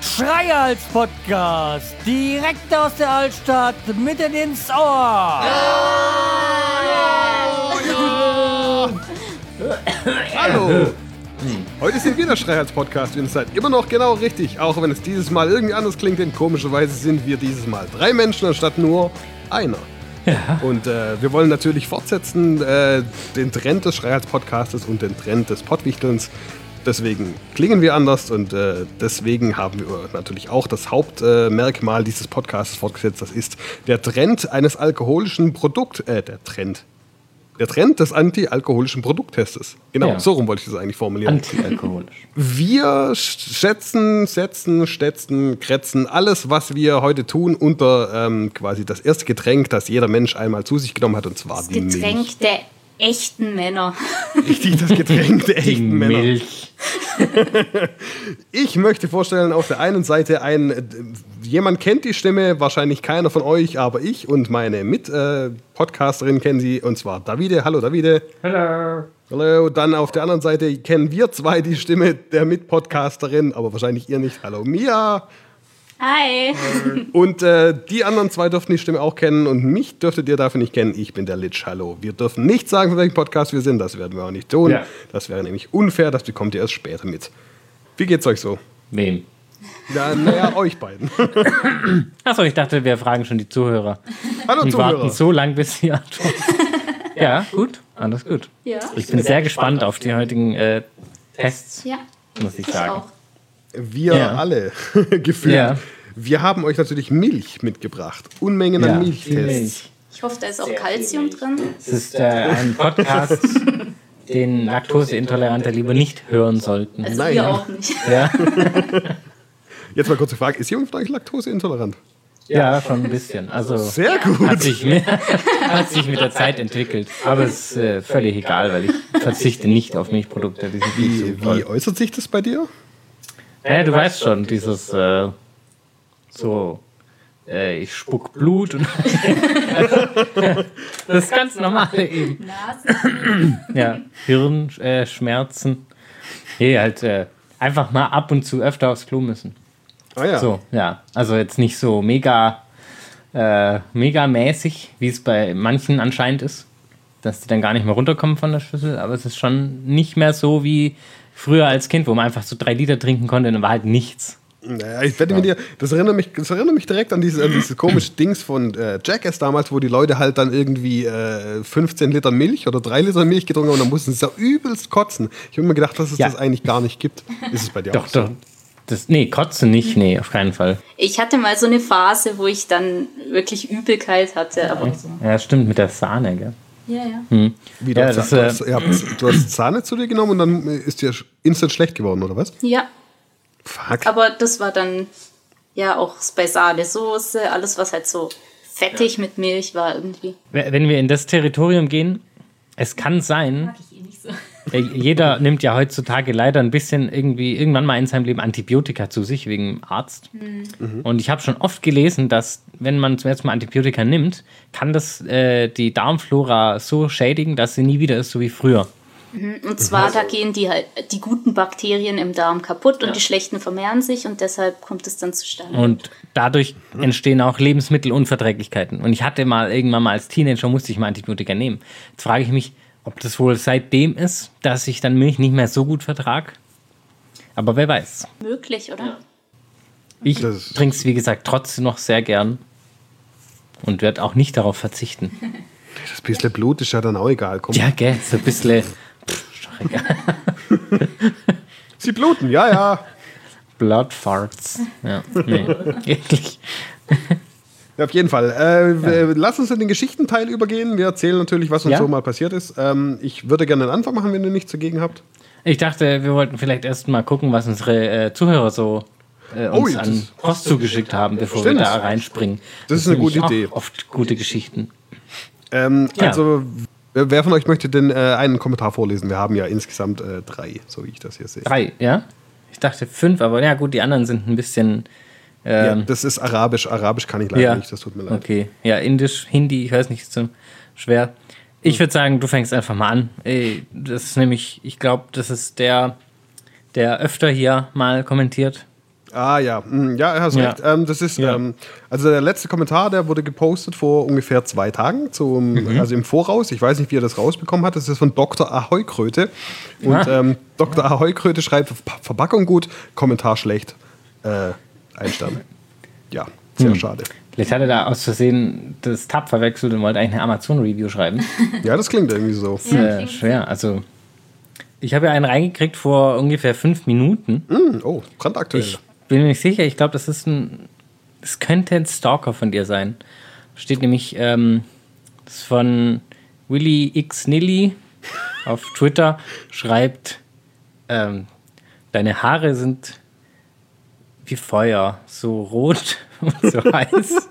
Schreihals Podcast, direkt aus der Altstadt, mitten ins Ohr. Hallo! Heute sind wir der Schreihals-Podcast und ihr seid immer noch genau richtig, auch wenn es dieses Mal irgendwie anders klingt, denn komischerweise sind wir dieses Mal drei Menschen anstatt nur einer. Und äh, wir wollen natürlich fortsetzen äh, den Trend des Schreihals-Podcastes und den Trend des Pottwichtelns. Deswegen klingen wir anders und äh, deswegen haben wir natürlich auch das Hauptmerkmal dieses Podcasts fortgesetzt. Das ist der Trend eines alkoholischen Produkt, äh, der Trend. Der Trend des anti-alkoholischen Produkttestes. Genau, Ja. so rum wollte ich das eigentlich formulieren. Antialkoholisch. Wir schätzen, setzen, stetzen, kretzen alles, was wir heute tun, unter ähm, quasi das erste Getränk, das jeder Mensch einmal zu sich genommen hat, und zwar Das die Milch. Getränk der echten Männer. Richtig, das Getränk der Die echten Männer. Milch. Ich möchte vorstellen, auf der einen Seite ein, äh, jemand kennt die Stimme, wahrscheinlich keiner von euch, aber ich und meine Mit-Podcasterin kennen sie, und zwar Davide. Hallo Davide. Hallo. Hallo, dann auf der anderen Seite kennen wir zwei die Stimme der Mit-Podcasterin, aber wahrscheinlich ihr nicht. Hallo Mia. Hi. Und äh, die anderen zwei dürften die Stimme auch kennen und mich dürftet ihr dafür nicht kennen. Ich bin der Litsch. Hallo. Wir dürfen nicht sagen, von welchem Podcast wir sind. Das werden wir auch nicht tun. Ja. Das wäre nämlich unfair. Das bekommt ihr erst später mit. Wie geht's euch so? Wem? Ja, naja, euch beiden. Achso, ich dachte, wir fragen schon die Zuhörer. Hallo Und Zuhörer. warten so lang, bis sie antworten. ja, gut. Alles gut. Ja. Ich bin sehr gespannt auf die heutigen äh, Tests, Ja. muss ich Ich sagen. auch. Wir Ja. alle gefühlt. Ja. Wir haben euch natürlich Milch mitgebracht. Unmengen Ja, an Milchtests. Milch. Ich hoffe, da ist auch Kalzium drin. Es ist äh, ein Podcast, den Laktoseintolerante lieber nicht hören sollten. Also Nein. wir auch nicht. Ja, Jetzt mal kurze Frage. Ist jemand von euch laktoseintolerant? ja schon ein bisschen. Also Sehr gut. hat sich, mit, hat sich mit der Zeit entwickelt. Aber es ist äh, völlig egal, weil ich verzichte nicht auf Milchprodukte. Die sind nicht Wie, wie äußert sich das bei dir? Ja, du weißt schon, dieses äh, so, äh, ich spuck Blut und das ist ganz normale eben. Ja, Hirnschmerzen. Äh, nee, halt äh, einfach mal ab und zu öfter aufs Klo müssen. Ah ja. So, ja. Also jetzt nicht so mega, äh, mega mäßig, wie es bei manchen anscheinend ist, dass die dann gar nicht mehr runterkommen von der Schüssel, aber es ist schon nicht mehr so wie früher als Kind, wo man einfach so drei Liter trinken konnte und dann war halt nichts. Naja, ich wette mit dir, das erinnert mich, das erinnert mich direkt an dieses, an dieses komische Dings von äh, Jackass damals, wo die Leute halt dann irgendwie äh, 15 Liter Milch oder 3 Liter Milch getrunken haben und dann mussten sie so übelst kotzen. Ich habe mir gedacht, dass es Ja. das eigentlich gar nicht gibt. Ist es bei dir Doch, auch so? doch. Das, nee, kotzen nicht, nee, auf keinen Fall. Ich hatte mal so eine Phase, wo ich dann wirklich Übelkeit hatte. Aber so. Ja, stimmt, mit der Sahne, gell? Ja, ja. Wie, Ja, du, das, du, äh, hast, ihr habt, du hast Sahne zu dir genommen und dann ist dir instant schlecht geworden, oder was? Ja, Fuck. aber das war dann ja auch bei Sahnesoße, alles was halt so fettig mit Milch war irgendwie. Wenn wir in das Territorium gehen, es kann sein, Mag ich eh nicht so. Äh, Jeder nimmt ja heutzutage leider ein bisschen irgendwie irgendwann mal in seinem Leben Antibiotika zu sich wegen Arzt. Und ich habe schon oft gelesen, dass wenn man zum ersten Mal Antibiotika nimmt, kann das äh, die Darmflora so schädigen, dass sie nie wieder ist so wie früher. Und zwar, da gehen die halt die guten Bakterien im Darm kaputt und die schlechten vermehren sich und deshalb kommt es dann zustande. Und dadurch entstehen auch Lebensmittelunverträglichkeiten. Und ich hatte mal irgendwann mal als Teenager musste ich mal Antibiotika nehmen. Jetzt frage ich mich, ob das wohl seitdem ist, dass ich dann Milch nicht mehr so gut vertrag. Aber wer weiß. Möglich, oder? Ich trinke es, wie gesagt, trotzdem noch sehr gern und werde auch nicht darauf verzichten. Das bisschen Blut ist ja dann auch egal. Komm. Ja, gell, so ein bisschen. Sie bluten, ja, ja. Blood Farts. Ja, nee, eklig. Ja, auf jeden Fall. Äh, wir- Lass uns in den Geschichtenteil übergehen. Wir erzählen natürlich, was uns Ja. so mal passiert ist. Ähm, ich würde gerne einen Anfang machen, wenn ihr nichts dagegen habt. Ich dachte, wir wollten vielleicht erst mal gucken, was unsere äh, Zuhörer so äh, uns Oh, ja, an das- Post zugeschickt haben, bevor Stimmt. wir da reinspringen. Das ist eine gute Idee. Oft gute Geschichten. Ähm, Ja. Also, wer wer von euch möchte denn äh, einen Kommentar vorlesen? Wir haben ja insgesamt äh, drei, so wie ich das hier sehe. Drei, ja? Ich dachte fünf, aber ja gut, die anderen sind ein bisschen. Ja, Ähm, das ist Arabisch. Arabisch kann ich leider ja. nicht, das tut mir leid. Okay, ja, Indisch, Hindi, ich weiß nicht, ist so schwer. Ich würde sagen, du fängst einfach mal an. Ey, Das ist nämlich, ich glaube, das ist der, der öfter hier mal kommentiert. Ah ja, Hm, ja, hast Ja. recht. Ähm, das ist, Ja. ähm, also der letzte Kommentar, der wurde gepostet vor ungefähr zwei Tagen, zum, Mhm. also im Voraus. Ich weiß nicht, wie er das rausbekommen hat. Das ist von Dr. Ahoi-Kröte. Und Ah. ähm, Dr. Ahoi-Kröte schreibt, Ver- Verpackung gut, Kommentar schlecht. Äh, ein Stern. Ja, sehr Hm. schade. Vielleicht hat er da aus Versehen das Tab verwechselt und wollte eigentlich eine Amazon-Review schreiben. Ja, das klingt irgendwie so. Ist äh, schwer. Also, ich habe ja einen reingekriegt vor ungefähr fünf Minuten. Hm, oh, brandaktuell. Ich bin mir nicht sicher. Ich glaube, das ist ein. Das könnte ein Stalker von dir sein. Steht nämlich ähm, das ist von Willy X Nilly auf Twitter. Schreibt, ähm, deine Haare sind wie Feuer, so rot und so heiß.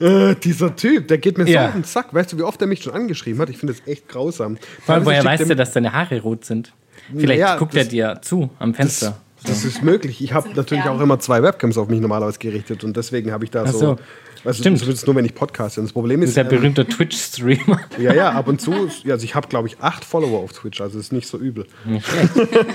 Äh, dieser Typ, der geht mir Ja. so auf den Sack. Weißt du, wie oft er mich schon angeschrieben hat? Ich finde das echt grausam. Vor allem, woher weißt er du, dass deine Haare rot sind? Vielleicht Naja, guckt er das- dir zu am Fenster. Das ist möglich. Ich habe natürlich fern. auch immer zwei Webcams auf mich normalerweise gerichtet und deswegen habe ich da Ach so. so. Du, Stimmt. zumindest nur, wenn ich podcaste. Das Problem Du ist. bist ja ähm, berühmter Twitch-Streamer. ja, ja, ab und zu. Also ich habe, glaube ich, acht Follower auf Twitch, also ist nicht so übel. Nicht schlecht.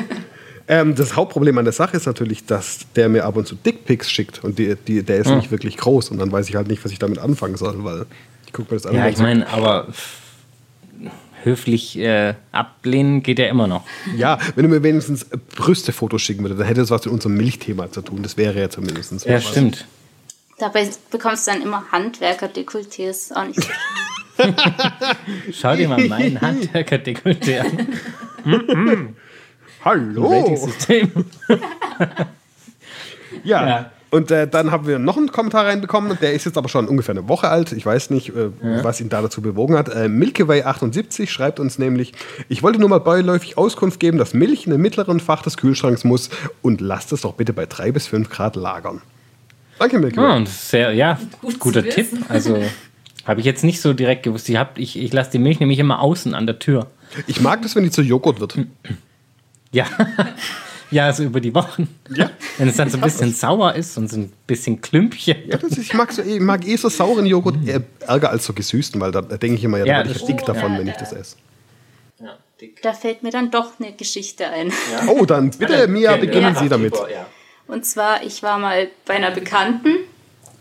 Ähm, das Hauptproblem an der Sache ist natürlich, dass der mir ab und zu Dickpics schickt und die, die, der ist Hm. nicht wirklich groß und dann weiß ich halt nicht, was ich damit anfangen soll, weil ich gucke mir das an. Ja, ich meine, aber höflich äh, ablehnen geht ja immer noch. Ja, wenn du mir wenigstens äh, Brüstefotos schicken würdest, dann hätte das was mit unserem Milchthema zu tun. Das wäre ja zumindest. Ja, was. stimmt. Dabei bekommst du dann immer Handwerker-Dekolletés. Auch nicht. Schau dir mal meinen Handwerker-Dekolleté an. Hallo! Rating-System. Ja. Ja. Und äh, dann haben wir noch einen Kommentar reinbekommen, der ist jetzt aber schon ungefähr eine Woche alt. Ich weiß nicht, äh, was ihn da dazu bewogen hat. Äh, Milkyway78 schreibt uns nämlich, ich wollte nur mal beiläufig Auskunft geben, dass Milch in den mittleren Fach des Kühlschranks muss und lasst es doch bitte bei 3 bis 5 Grad lagern. Danke, Milkyway. Ah, und das ist sehr, ja, Gut guter Tipp. Also habe ich jetzt nicht so direkt gewusst. Ich, hab- ich, ich lasse die Milch nämlich immer außen an der Tür. Ich mag das, wenn die zu Joghurt wird. Ja. ja, so über die Wochen. Ja. Wenn es dann so ein bisschen sauer ist und so ein bisschen Klümpchen. Ja, das ist, ich, mag so, ich mag eh so sauren Joghurt äh, ärger als so gesüßten, weil da, da denke ich immer, ja, da Ja, werde das ich dick stimmt. davon, Ja, wenn ich ja. das esse. Da fällt mir dann doch eine Geschichte ein. Oh, dann bitte, Mia, beginnen Ja. Sie damit. Und zwar, ich war mal bei einer Bekannten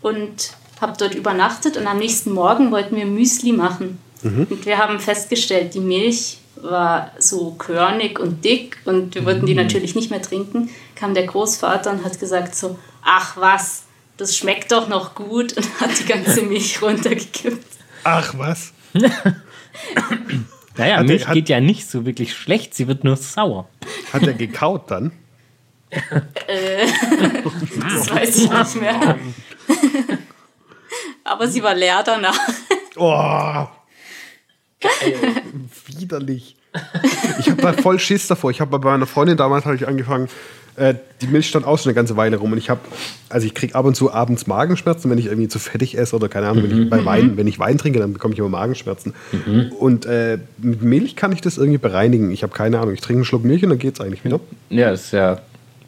und habe dort übernachtet und am nächsten Morgen wollten wir Müsli machen. Und wir haben festgestellt, die Milch war so körnig und dick und wir wollten die natürlich nicht mehr trinken. Kam der Großvater und hat gesagt so, ach was, das schmeckt doch noch gut und hat die ganze Milch runtergekippt. Ach, was? Naja, Hat Milch der- hat- geht ja nicht so wirklich schlecht, sie wird nur sauer. Hat er gekaut dann? Das weiß ich nicht mehr. Aber sie war leer danach. Oh. Widerlich. Ich habe da voll Schiss davor. Ich habe bei meiner Freundin damals habe ich angefangen, äh, die Milch stand auch schon eine ganze Weile rum und ich habe, also ich kriege ab und zu abends Magenschmerzen, wenn ich irgendwie zu fettig esse oder keine Ahnung, wenn ich bei Wein, wenn ich Wein trinke, dann bekomme ich immer Magenschmerzen. Und äh, mit Milch kann ich das irgendwie bereinigen. Ich habe keine Ahnung. Ich trinke einen Schluck Milch und dann geht es eigentlich wieder. Ja, ist ja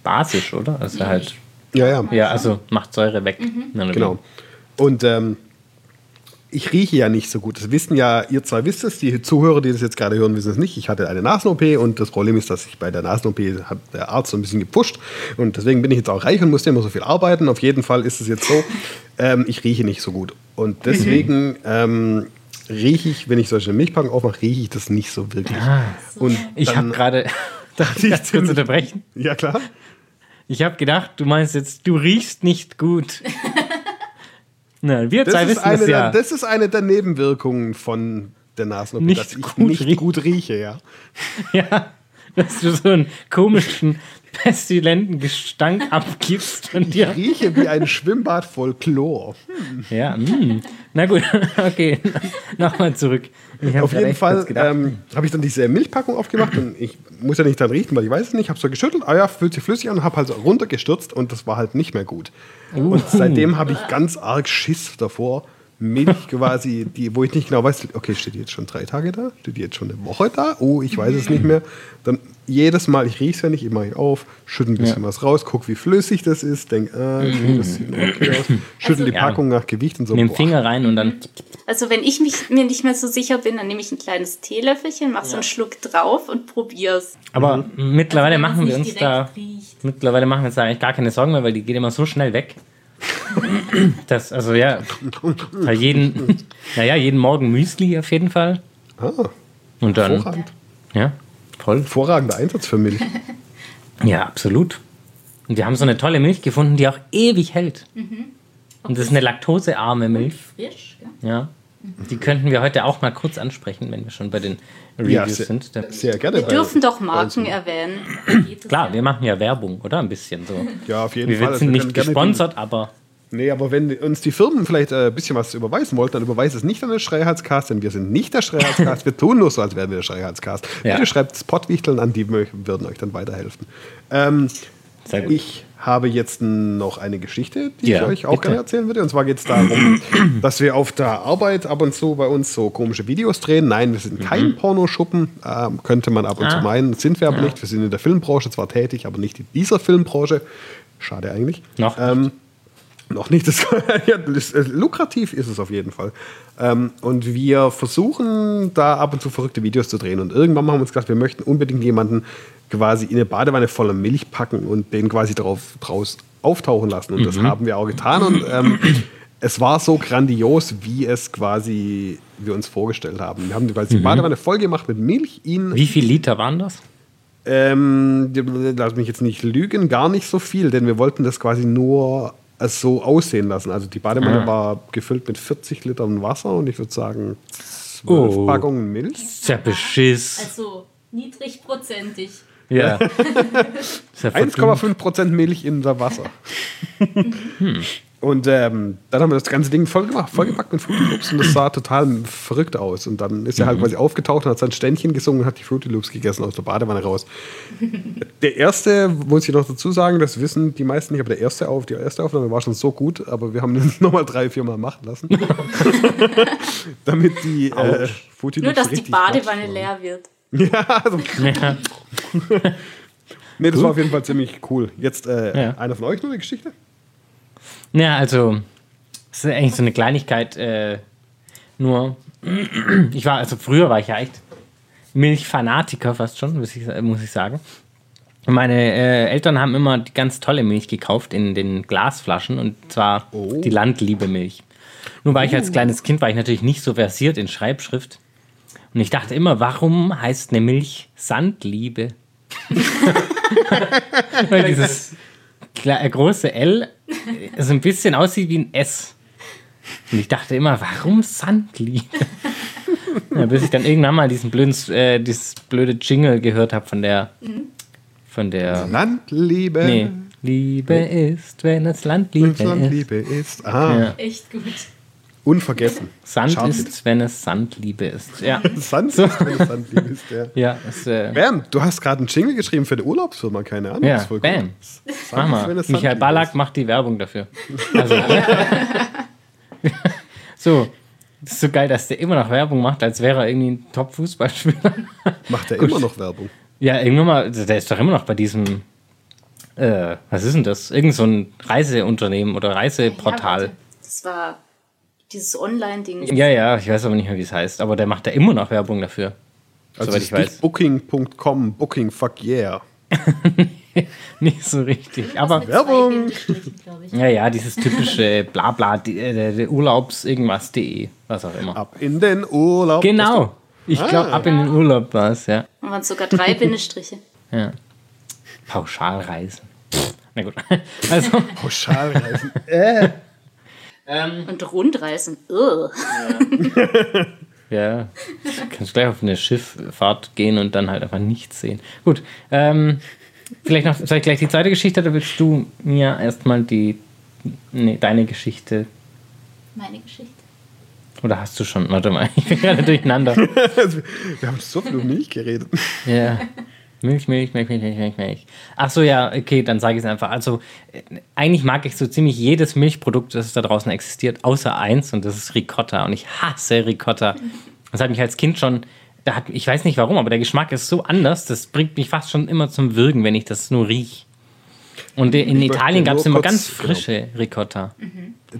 basisch, oder? Ist ja halt. Ja, ja. Ja, also macht Säure weg. Na, Genau. Und ähm, ich rieche ja nicht so gut. Das wissen ja, ihr zwei wisst es, die Zuhörer, die das jetzt gerade hören, wissen es nicht. Ich hatte eine Nasen-OP und das Problem ist, dass ich bei der Nasen-OP hat der Arzt so ein bisschen gepusht und deswegen bin ich jetzt auch reich und musste immer so viel arbeiten. Auf jeden Fall ist es jetzt so, ähm, ich rieche nicht so gut. Und deswegen ähm, rieche ich, wenn ich solche Milchpackungen aufmache, rieche ich das nicht so wirklich. Und Ich habe gerade. Darf ich kurz unterbrechen? Ja, klar. Ich habe gedacht, du meinst jetzt, du riechst nicht gut. Na, wir Das zwei ist, wissen eine es der, ja. das ist eine der Nebenwirkungen von der Nasen-OP, Nicht dass ich gut nicht riechen. gut rieche, ja. ja, dass du so einen komischen, pestilenten Gestank abgibst von dir. rieche wie ein Schwimmbad voll Chlor. Ja, mm. na gut, okay, nochmal zurück. Ich Auf jeden Fall ähm, habe ich dann diese Milchpackung aufgemacht und ich muss ja nicht dran riechen, weil ich weiß es nicht. Habe so geschüttelt, ah ja, fühlt sich flüssig an und habe halt runtergestürzt und das war halt nicht mehr gut. Und seitdem habe ich ganz arg Schiss davor. Milch quasi, die, wo ich nicht genau weiß, okay, steht die jetzt schon drei Tage da? Steht die jetzt schon eine Woche da? Oh, ich weiß es nicht mehr. Dann jedes Mal, ich rieche es ja nicht, ich mache ich auf, schüttel ein bisschen was raus, guck, wie flüssig das ist, denk, ah, okay, das sieht okay aus, schüttel die Ja. Packung nach Gewicht und so. mit dem boah. Finger rein und dann. Also wenn ich mich, mir nicht mehr so sicher bin, dann nehme ich ein kleines Teelöffelchen, mache so einen Schluck drauf und probier's. Aber Mhm. mittlerweile Also, machen wir uns da. riecht. Mittlerweile machen wir uns da eigentlich gar keine Sorgen mehr, weil die geht immer so schnell weg. Das, also ja, bei jeden, naja, jeden Morgen Müsli auf jeden Fall. Ah, Und dann, ja, voll. Hervorragender Einsatz für Milch. Ja, absolut. Und wir haben so eine tolle Milch gefunden, die auch ewig hält. Und das ist eine laktosearme Milch. Frisch, gell? Ja. Die könnten wir heute auch mal kurz ansprechen, wenn wir schon bei den Ja, Reviews sehr, sind. Da- sehr gerne. Wir dürfen doch. Marken erwähnen. Geht es Klar, ja. wir machen ja Werbung, oder? Ein bisschen so. Ja, auf jeden Wir Fall. Also sind wir nicht können gerne gesponsert, aber nee, aber wenn uns die Firmen vielleicht äh, ein bisschen was überweisen wollten, dann überweist es nicht an den Schreihalscast, denn wir sind nicht der Schreihalscast. wir tun nur so, als wären wir der Schreihalscast. Ja. Bitte schreibt Spottwichteln an, die würden euch dann weiterhelfen. Ähm, sehr gut. Ich habe jetzt noch eine Geschichte, die Ja, ich euch auch bitte. gerne erzählen würde. Und zwar geht es darum, dass wir auf der Arbeit ab und zu bei uns so komische Videos drehen. Nein, wir sind kein Pornoschuppen, ähm, könnte man ab und zu Mhm. Ah. meinen. Sind wir aber nicht. Wir sind in der Filmbranche zwar tätig, aber nicht in dieser Filmbranche. Schade eigentlich. Noch Ähm, noch nicht. Das, ja, das, äh, lukrativ ist es auf jeden Fall. Ähm, und wir versuchen da ab und zu verrückte Videos zu drehen. Und irgendwann haben wir uns gedacht, wir möchten unbedingt jemanden quasi in eine Badewanne voller Milch packen und den quasi drauf, draus auftauchen lassen. Und das haben wir auch getan. Und ähm, es war so grandios, wie es quasi wir uns vorgestellt haben. Wir haben quasi die Badewanne voll gemacht mit Milch, ihn Wie viel Liter waren das? ähm, lass mich jetzt nicht lügen, gar nicht so viel, denn wir wollten das quasi nur es so aussehen lassen. Also die Badewanne Ah. war gefüllt mit 40 Litern Wasser und ich würde sagen 12 Oh. Packungen Milch. ist ja Beschiss. Also niedrigprozentig. Ja. Ist ja verdammt. 1,5 Prozent Milch in der Wasser. Hm. Und ähm, dann haben wir das ganze Ding voll gemacht, vollgepackt mit Fruity Loops und das sah total verrückt aus. Und dann ist er Mhm. halt quasi aufgetaucht und hat sein Ständchen gesungen und hat die Fruity Loops gegessen aus der Badewanne raus. Der erste, muss ich noch dazu sagen, das wissen die meisten nicht, aber der erste auf, die erste Aufnahme war schon so gut, aber wir haben ihn nochmal drei, vier Mal machen lassen. Damit die äh, Fruity Nur, Loops dass die Badewanne leer wird. Ja, also, Ja. nee, das war auf jeden Fall ziemlich cool. Jetzt äh, Ja. einer von euch noch eine Geschichte? Ja, also, es ist eigentlich so eine Kleinigkeit, äh, nur, ich war, also früher war ich ja echt Milchfanatiker fast schon, muss ich, muss ich sagen. Meine äh, Eltern haben immer die ganz tolle Milch gekauft in den Glasflaschen und zwar Oh. die Landliebe Milch. Nun war ich als kleines Kind, war ich natürlich nicht so versiert in Schreibschrift. Und ich dachte immer, warum heißt eine Milch Sandliebe? Weil dieses große L äh, so ein bisschen aussieht wie ein S. Und ich dachte immer, warum Sandliebe? ja, bis ich dann irgendwann mal diesen blöden, äh, dieses blöde Jingle gehört habe von der, von der, Landliebe. nee, Liebe ist, wenn es Landliebe Wenn's ist. Landliebe ist. Ah, Ja. Echt gut. Unvergessen. Sand Schafhit. ist, wenn es Sandliebe ist. Ja, Sand ist, wenn es Landliebe ist, ja. ja, es, äh, Bam, du hast gerade einen Jingle geschrieben für eine Urlaubsfirma, keine Ahnung. Ja, das ist voll bam. Sand mach mal. Michael Sandliebe Ballack ist. macht die Werbung dafür. Also, so, das ist so geil, dass der immer noch Werbung macht, als wäre er irgendwie ein Top-Fußballspieler. Macht er immer noch Werbung. Ja, irgendwann mal, der ist doch immer noch bei diesem, äh, was ist denn das? Irgend so ein Reiseunternehmen oder Ja, Reiseportal. warte. das war dieses Online-Ding. Ja, ja, ich weiß aber nicht mehr, wie es heißt, aber der macht da immer noch Werbung dafür. Also soweit ich weiß. Booking.com, Booking, fuck yeah. Nicht so richtig, aber Werbung. ja, ja, dieses typische Blabla, die, äh, der Urlaubs irgendwas.de, was auch immer. Ab in den Urlaub. Genau. Ich glaube, Ah. ab in den Urlaub war es, ja. Da waren sogar drei Bindestriche. ja. Pauschalreisen. Na gut. Also, Pauschalreisen. Und Rundreisen. Ugh. ja, kannst gleich auf eine Schifffahrt gehen und dann halt einfach nichts sehen. Gut, ähm, vielleicht noch, soll ich gleich die zweite Geschichte oder willst du mir erstmal die, nee, deine Geschichte, Meine Geschichte. oder hast du schon, warte mal, ich bin gerade durcheinander. Wir haben so viel um Milch geredet. Ja. Milch, Milch, Milch, Milch, Milch, Milch, Milch. Ach so, ja, okay, dann sage ich es einfach. Also, äh, eigentlich mag ich so ziemlich jedes Milchprodukt, das da draußen existiert, außer eins, und das ist Ricotta. Und ich hasse Ricotta. Das hat mich als Kind schon, da hat, ich weiß nicht warum, aber der Geschmack ist so anders, das bringt mich fast schon immer zum Würgen, wenn ich das nur riech. Und in Italien möchte gab es immer ganz frische Ricotta.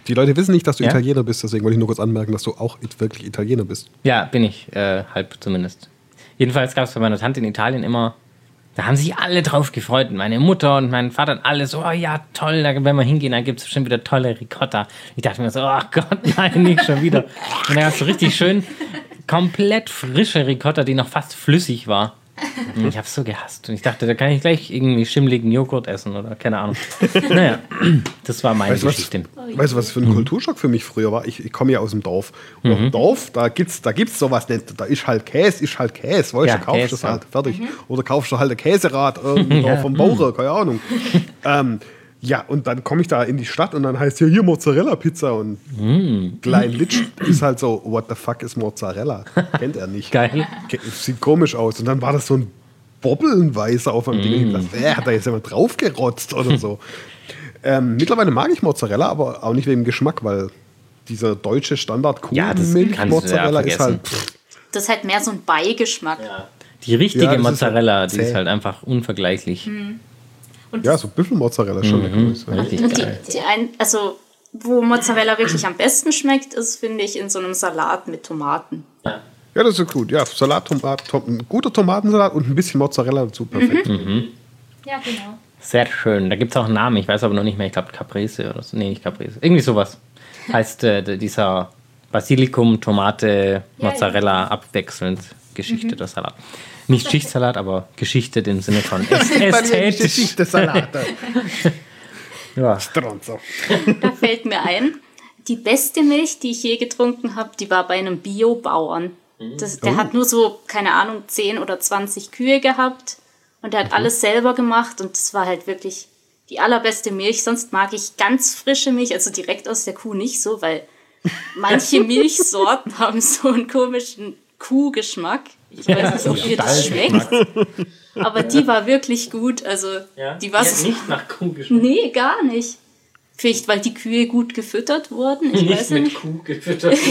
Die Leute wissen nicht, dass du Ja? Italiener bist, deswegen wollte ich nur kurz anmerken, dass du auch wirklich Italiener bist. Ja, bin ich, äh, halb zumindest. Jedenfalls gab es bei meiner Tante in Italien immer, da haben sich alle drauf gefreut. Meine Mutter und mein Vater und alle so, oh ja, toll, da, wenn wir hingehen, dann gibt es bestimmt wieder tolle Ricotta. Ich dachte mir so, oh Gott, nein, nicht schon wieder. Und da gab es so richtig schön komplett frische Ricotta, die noch fast flüssig war. Und ich habe so gehasst. Und ich dachte, da kann ich gleich irgendwie schimmligen Joghurt essen oder keine Ahnung. naja, das war meine Weißt du, was, Geschichte. weißt du, was für ein Kulturschock für mich früher war? Ich, ich komme ja aus dem Dorf. Und auf dem Dorf, da gibt's, da gibt's sowas nicht. Da ist halt Käse, ist halt Käse. Weißt Ja, du, kaufst Käse, das halt fertig. Oder kaufst du halt ein Käserad irgendwo Ja. vom Bauer, keine Ahnung. ähm, ja, und dann komme ich da in die Stadt und dann heißt hier, hier Mozzarella-Pizza und Klein Litsch ist halt so, what the fuck ist Mozzarella? Kennt er nicht. Geil. Sieht komisch aus. Und dann war das so ein Bobbelnweißer auf einem Ding. Und ich dachte, äh, hat da jetzt jemand draufgerotzt oder so. ähm, mittlerweile mag ich Mozzarella, aber auch nicht wegen dem Geschmack, weil dieser deutsche standard Ja, du ja mozzarella ist halt. Pff, Das ist halt mehr so ein Beigeschmack. Die richtige Ja, das ist Mozzarella, halt die ist halt einfach unvergleichlich. Und ja, so Büffelmozzarella schon. Richtig Und die, die ein, also wo Mozzarella wirklich am besten schmeckt, ist, finde ich, in so einem Salat mit Tomaten. Ja, das ist gut. Ja, Salat, Tomat, Tom, ein guter Tomatensalat und ein bisschen Mozzarella dazu. Perfekt. Ja, genau. Sehr schön. Da gibt es auch einen Namen, ich weiß aber noch nicht mehr. Ich glaube Caprese oder so. Nee, nicht Caprese. Irgendwie sowas. Heißt äh, dieser Basilikum, Tomate, Ja, Mozzarella abwechselnd Geschichte der Salat. Nicht Schichtsalat, aber Geschichte im Sinne von ästhetisch. Schichte-Salate. Ja. Stronzo. Da fällt mir ein, die beste Milch, die ich je getrunken habe, die war bei einem Biobauern. Das, der Oh. hat nur so, keine Ahnung, 10 oder 20 Kühe gehabt und der hat alles selber gemacht und das war halt wirklich die allerbeste Milch. Sonst mag ich ganz frische Milch, also direkt aus der Kuh nicht so, weil manche Milchsorten haben so einen komischen Kuhgeschmack. Ich weiß nicht, ob ihr das schmeckt, aber die war wirklich gut. Also die war so, nicht nach Kuh geschmeckt. Nee, gar nicht. Vielleicht, weil die Kühe gut gefüttert wurden. Ich weiß ja nicht. Kuh gefüttert.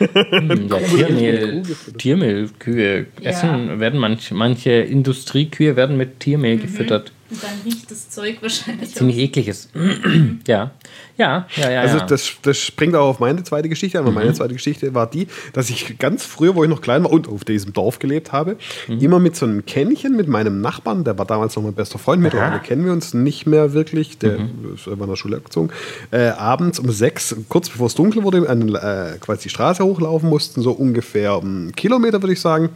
Ja, ja, Tiermehl, Tiermehlkühe essen, werden manche, manche Industriekühe werden mit Tiermehl gefüttert. Und dann riecht das Zeug wahrscheinlich Ziemlich ekliges. ja. Ja, ja, ja. Also das, das springt auch auf meine zweite Geschichte an. weil Meine zweite Geschichte war die, dass ich ganz früher, wo ich noch klein war und auf diesem Dorf gelebt habe, immer mit so einem Kännchen mit meinem Nachbarn, der war damals noch mein bester Freund, mittlerweile kennen wir uns nicht mehr wirklich, der ist einfach in der Schule abgezogen, äh, abends um sechs, kurz bevor es dunkel wurde, an, äh, quasi die Straße hochlaufen mussten, so ungefähr einen Kilometer, würde ich sagen,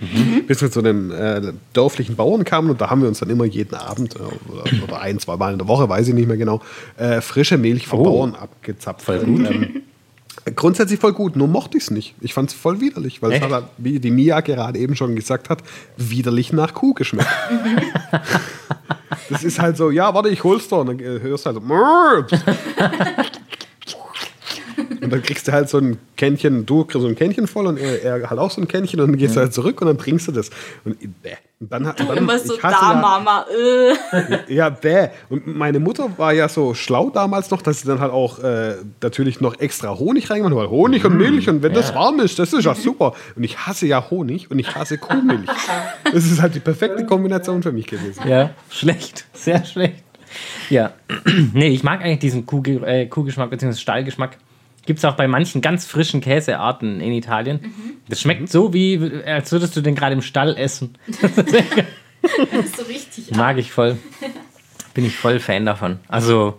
bis wir zu einem äh, dörflichen Bauern kamen und da haben wir uns dann immer jeden Abend äh, oder, oder ein, zwei Mal in der Woche, weiß ich nicht mehr genau, äh, frische Milch vom Oh. Bauern abgezapft. Voll Und, ähm, grundsätzlich voll gut, nur mochte ich es nicht. Ich fand es voll widerlich, weil es hat, wie die Mia gerade eben schon gesagt hat, widerlich nach Kuh geschmeckt. das ist halt so, ja, warte, ich hol's doch. Und dann äh, hörst du halt so. Und dann kriegst du halt so ein Kännchen, du kriegst so ein Kännchen voll und er, er halt auch so ein Kännchen und dann gehst du halt zurück und dann trinkst du das. Und, bäh. und dann, hat- dann immer so, ich hasse da, ja- Mama, äh. ja, bäh. Und meine Mutter war ja so schlau damals noch, dass sie dann halt auch äh, natürlich noch extra Honig reingemacht hat. weil Honig und Milch und wenn das warm ist, das ist ja super. Und ich hasse ja Honig und ich hasse Kuhmilch. Das ist halt die perfekte Kombination für mich gewesen. Ja, schlecht. Sehr schlecht. Ja. nee, ich mag eigentlich diesen Kuh, äh, Kuhgeschmack bzw. Stallgeschmack. Gibt es auch bei manchen ganz frischen Käsearten in Italien. Das schmeckt so, wie als würdest du den gerade im Stall essen. Das ist so richtig. Mag ich voll. Bin ich voll Fan davon. Also,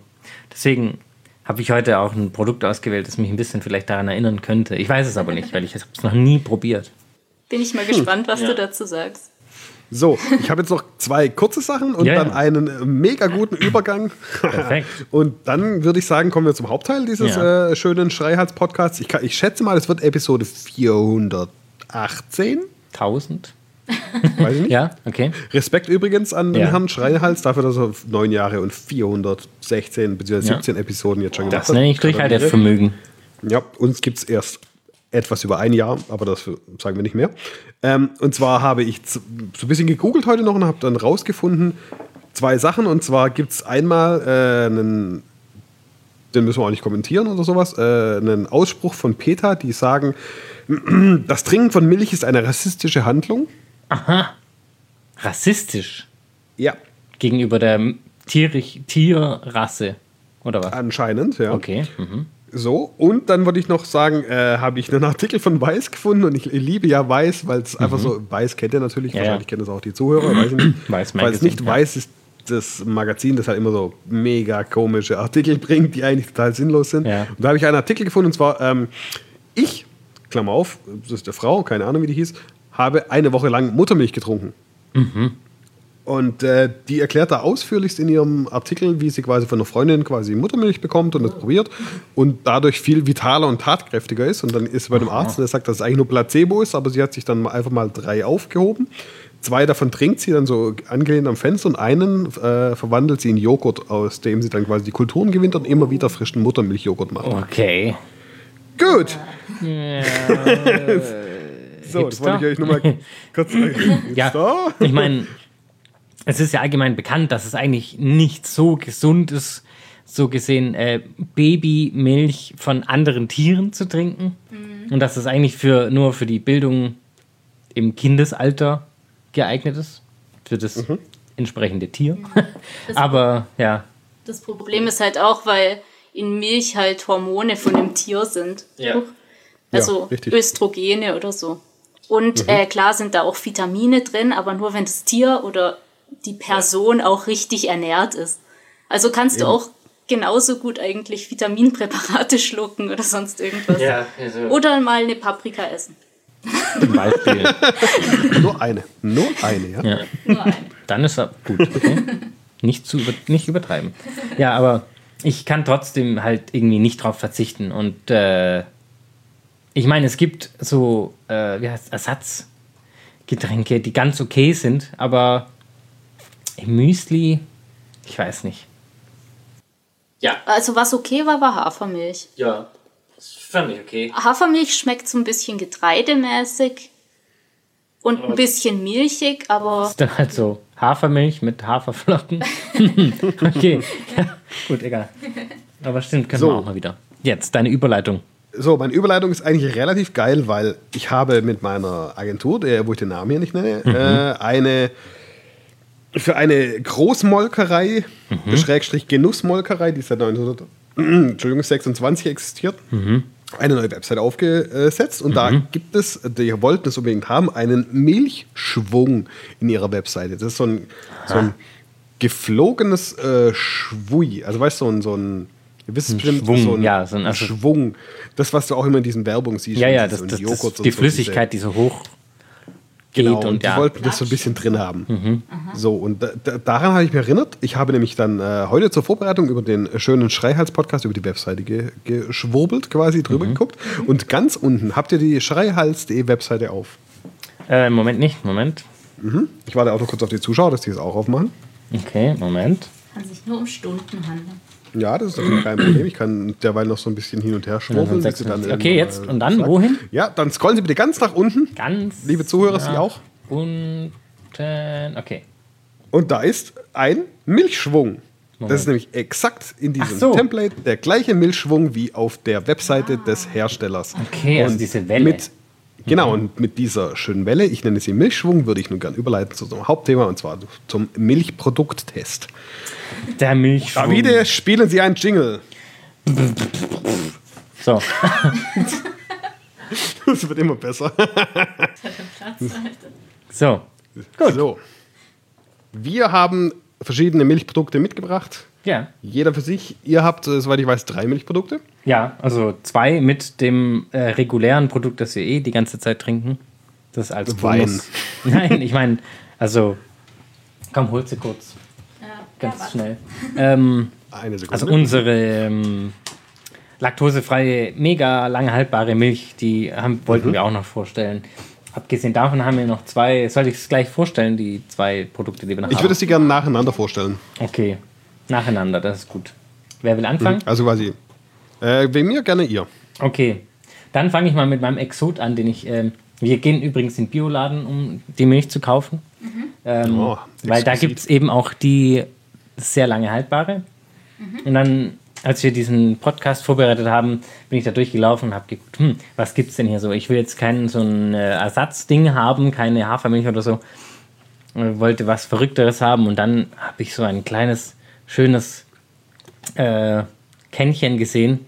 deswegen habe ich heute auch ein Produkt ausgewählt, das mich ein bisschen vielleicht daran erinnern könnte. Ich weiß es aber nicht, weil ich es noch nie probiert. Bin ich mal gespannt, was du dazu sagst. So, ich habe jetzt noch zwei kurze Sachen und Ja, dann ja. einen äh, mega guten Übergang. Perfekt. Und dann würde ich sagen, kommen wir zum Hauptteil dieses Ja. äh, schönen Schreihals-Podcasts. Ich, ich schätze mal, es wird Episode 418. 1000? Weiß ich nicht. Ja, okay. Respekt übrigens an den Ja. Herrn Schreihals dafür, dass er neun Jahre und 416 bzw. 17 Episoden jetzt schon Das nenne ich Durchhaltevermögen. Ja, uns gibt es erst etwas über ein Jahr, aber das sagen wir nicht mehr. Ähm, und zwar habe ich so ein bisschen gegoogelt heute noch und habe dann rausgefunden, zwei Sachen. Und zwar gibt es einmal äh, einen, den müssen wir auch nicht kommentieren oder sowas, äh, einen Ausspruch von PETA, die sagen, das Trinken von Milch ist eine rassistische Handlung. Rassistisch Ja. gegenüber der tierig, Tierrasse. Oder was? Anscheinend, ja. Okay. Mhm. So, und dann wollte ich noch sagen, äh, habe ich einen Artikel von Weiß gefunden und ich liebe ja Weiß, weil es einfach so, Weiß kennt ihr natürlich, Ja, wahrscheinlich ja. kennen das auch die Zuhörer, weiß ich nicht. Weiß Falls nicht, ja. Weiß ist das Magazin, das halt immer so mega komische Artikel bringt, die eigentlich total sinnlos sind. Ja. Und da habe ich einen Artikel gefunden und zwar, ähm, ich, Klammer auf, das ist eine Frau, keine Ahnung wie die hieß, habe eine Woche lang Muttermilch getrunken. Und äh, die erklärt da ausführlichst in ihrem Artikel, wie sie quasi von einer Freundin quasi Muttermilch bekommt und das probiert und dadurch viel vitaler und tatkräftiger ist. Und dann ist sie bei dem Arzt und der sagt, dass es eigentlich nur Placebo ist, aber sie hat sich dann einfach mal drei aufgehoben. Zwei davon trinkt sie dann so angelehnt am Fenster und einen äh, verwandelt sie in Joghurt, aus dem sie dann quasi die Kulturen gewinnt und immer wieder frischen Muttermilchjoghurt macht. Okay. Gut! so, das Hipster. wollte ich euch nur mal kurz Ja, Hipster? ich meine, es ist ja allgemein bekannt, dass es eigentlich nicht so gesund ist, so gesehen äh, Babymilch von anderen Tieren zu trinken. Und dass es eigentlich für, nur für die Bildung im Kindesalter geeignet ist. Für das Mhm. entsprechende Tier. Aber ja, Das Problem ist halt auch, weil in Milch halt Hormone von dem Tier sind. Ja. Also Ja. Östrogene oder so. Und äh, klar sind da auch Vitamine drin, aber nur wenn das Tier oder die Person auch richtig ernährt ist. Also kannst du auch genauso gut eigentlich Vitaminpräparate schlucken oder sonst irgendwas. also Oder mal eine Paprika essen. zum Beispiel. Nur eine. Nur eine, ja. Ja. Nur ein. Dann ist er gut. Okay? nicht, zu über, nicht übertreiben. Ja, aber ich kann trotzdem halt irgendwie nicht drauf verzichten. Und äh, ich meine, es gibt so äh, wie heißt Ersatzgetränke, die ganz okay sind, aber Müsli, ich weiß nicht. Ja, Also was okay war, war Hafermilch. ja. Das fand ich okay. Hafermilch schmeckt so ein bisschen getreidemäßig und ein bisschen milchig, aber ist dann halt so Hafermilch mit Haferflocken. okay, ja, gut, egal. Aber stimmt, können So. wir auch mal wieder. Jetzt deine Überleitung. So, meine Überleitung ist eigentlich relativ geil, weil ich habe mit meiner Agentur, der, wo ich den Namen hier nicht nenne, äh, eine für eine Großmolkerei, Schrägstrich Genussmolkerei, die seit 1900, Entschuldigung, 26 existiert, eine neue Website aufgesetzt. Und da gibt es, die wollten es unbedingt haben, einen Milchschwung in ihrer Webseite. Das ist so ein, so ein geflogenes äh, Schwui. Also weißt du, so ein, so ein ihr wisst es bestimmt, Schwung, so ein, ja, so ein- also- Schwung. Das, was du auch immer in diesen Werbungen siehst. Ja, ja, das, das, das, die so Flüssigkeit, die so hoch geht Genau, und, und die ja. wollten das so ein bisschen drin haben. So, und da, da, daran habe ich mich erinnert. Ich habe nämlich dann äh, heute zur Vorbereitung über den schönen Schreihals-Podcast über die Webseite ge geschwurbelt, quasi drüber geguckt. Und ganz unten habt ihr die schreihals.de Webseite auf. Äh, Moment nicht, Moment. Ich warte auch noch kurz auf die Zuschauer, dass die es auch aufmachen. Okay, Moment. Kann sich nur um Stunden handeln. Ja, das ist doch kein Problem. Ich kann derweil noch so ein bisschen hin und her dann Okay, jetzt und dann sagt. wohin? Ja, dann scrollen Sie bitte ganz nach unten. Ganz. Liebe Zuhörer, Sie auch? Unten. Okay. Und da ist ein Milchschwung. Das Moment. ist nämlich exakt in diesem so. Template der gleiche Milchschwung wie auf der Webseite des Herstellers. Okay, also diese Welle. Mit, genau, und mit dieser schönen Welle, ich nenne sie Milchschwung, würde ich nun gern überleiten zu unserem Hauptthema und zwar zum Milchprodukttest. Der Milchschwung. Davide, spielen Sie einen Jingle. So. Das wird immer besser. So. So. Wir haben verschiedene Milchprodukte mitgebracht. Ja. Jeder für sich. Ihr habt, äh, soweit ich weiß, drei Milchprodukte. Ja, also zwei mit dem äh, regulären Produkt, das wir eh die ganze Zeit trinken. Das als Wein. Bonus. Nein, ich meine, also, komm, hol sie kurz. Ja, Ganz ja, schnell. Ähm, Eine Sekunde. also unsere ähm, laktosefreie, mega lange haltbare Milch, die haben, wollten wir auch noch vorstellen. Abgesehen davon haben wir noch zwei, soll ich es gleich vorstellen, die zwei Produkte, die wir noch ich haben? würde sie gerne nacheinander vorstellen. Okay, nacheinander, das ist gut. Wer will anfangen? Also quasi. Äh, wegen mir gerne ihr. Okay, dann fange ich mal mit meinem Exot an, den ich. Ähm, wir gehen übrigens in den Bioladen, um die Milch zu kaufen. Ähm, Oh, weil da gibt es eben auch die sehr lange haltbare. Und dann, als wir diesen Podcast vorbereitet haben, bin ich da durchgelaufen und habe geguckt, hm, was gibt es denn hier so? Ich will jetzt kein so ein äh, Ersatzding haben, keine Hafermilch oder so. Ich wollte was Verrückteres haben und dann habe ich so ein kleines schönes äh, Kännchen gesehen.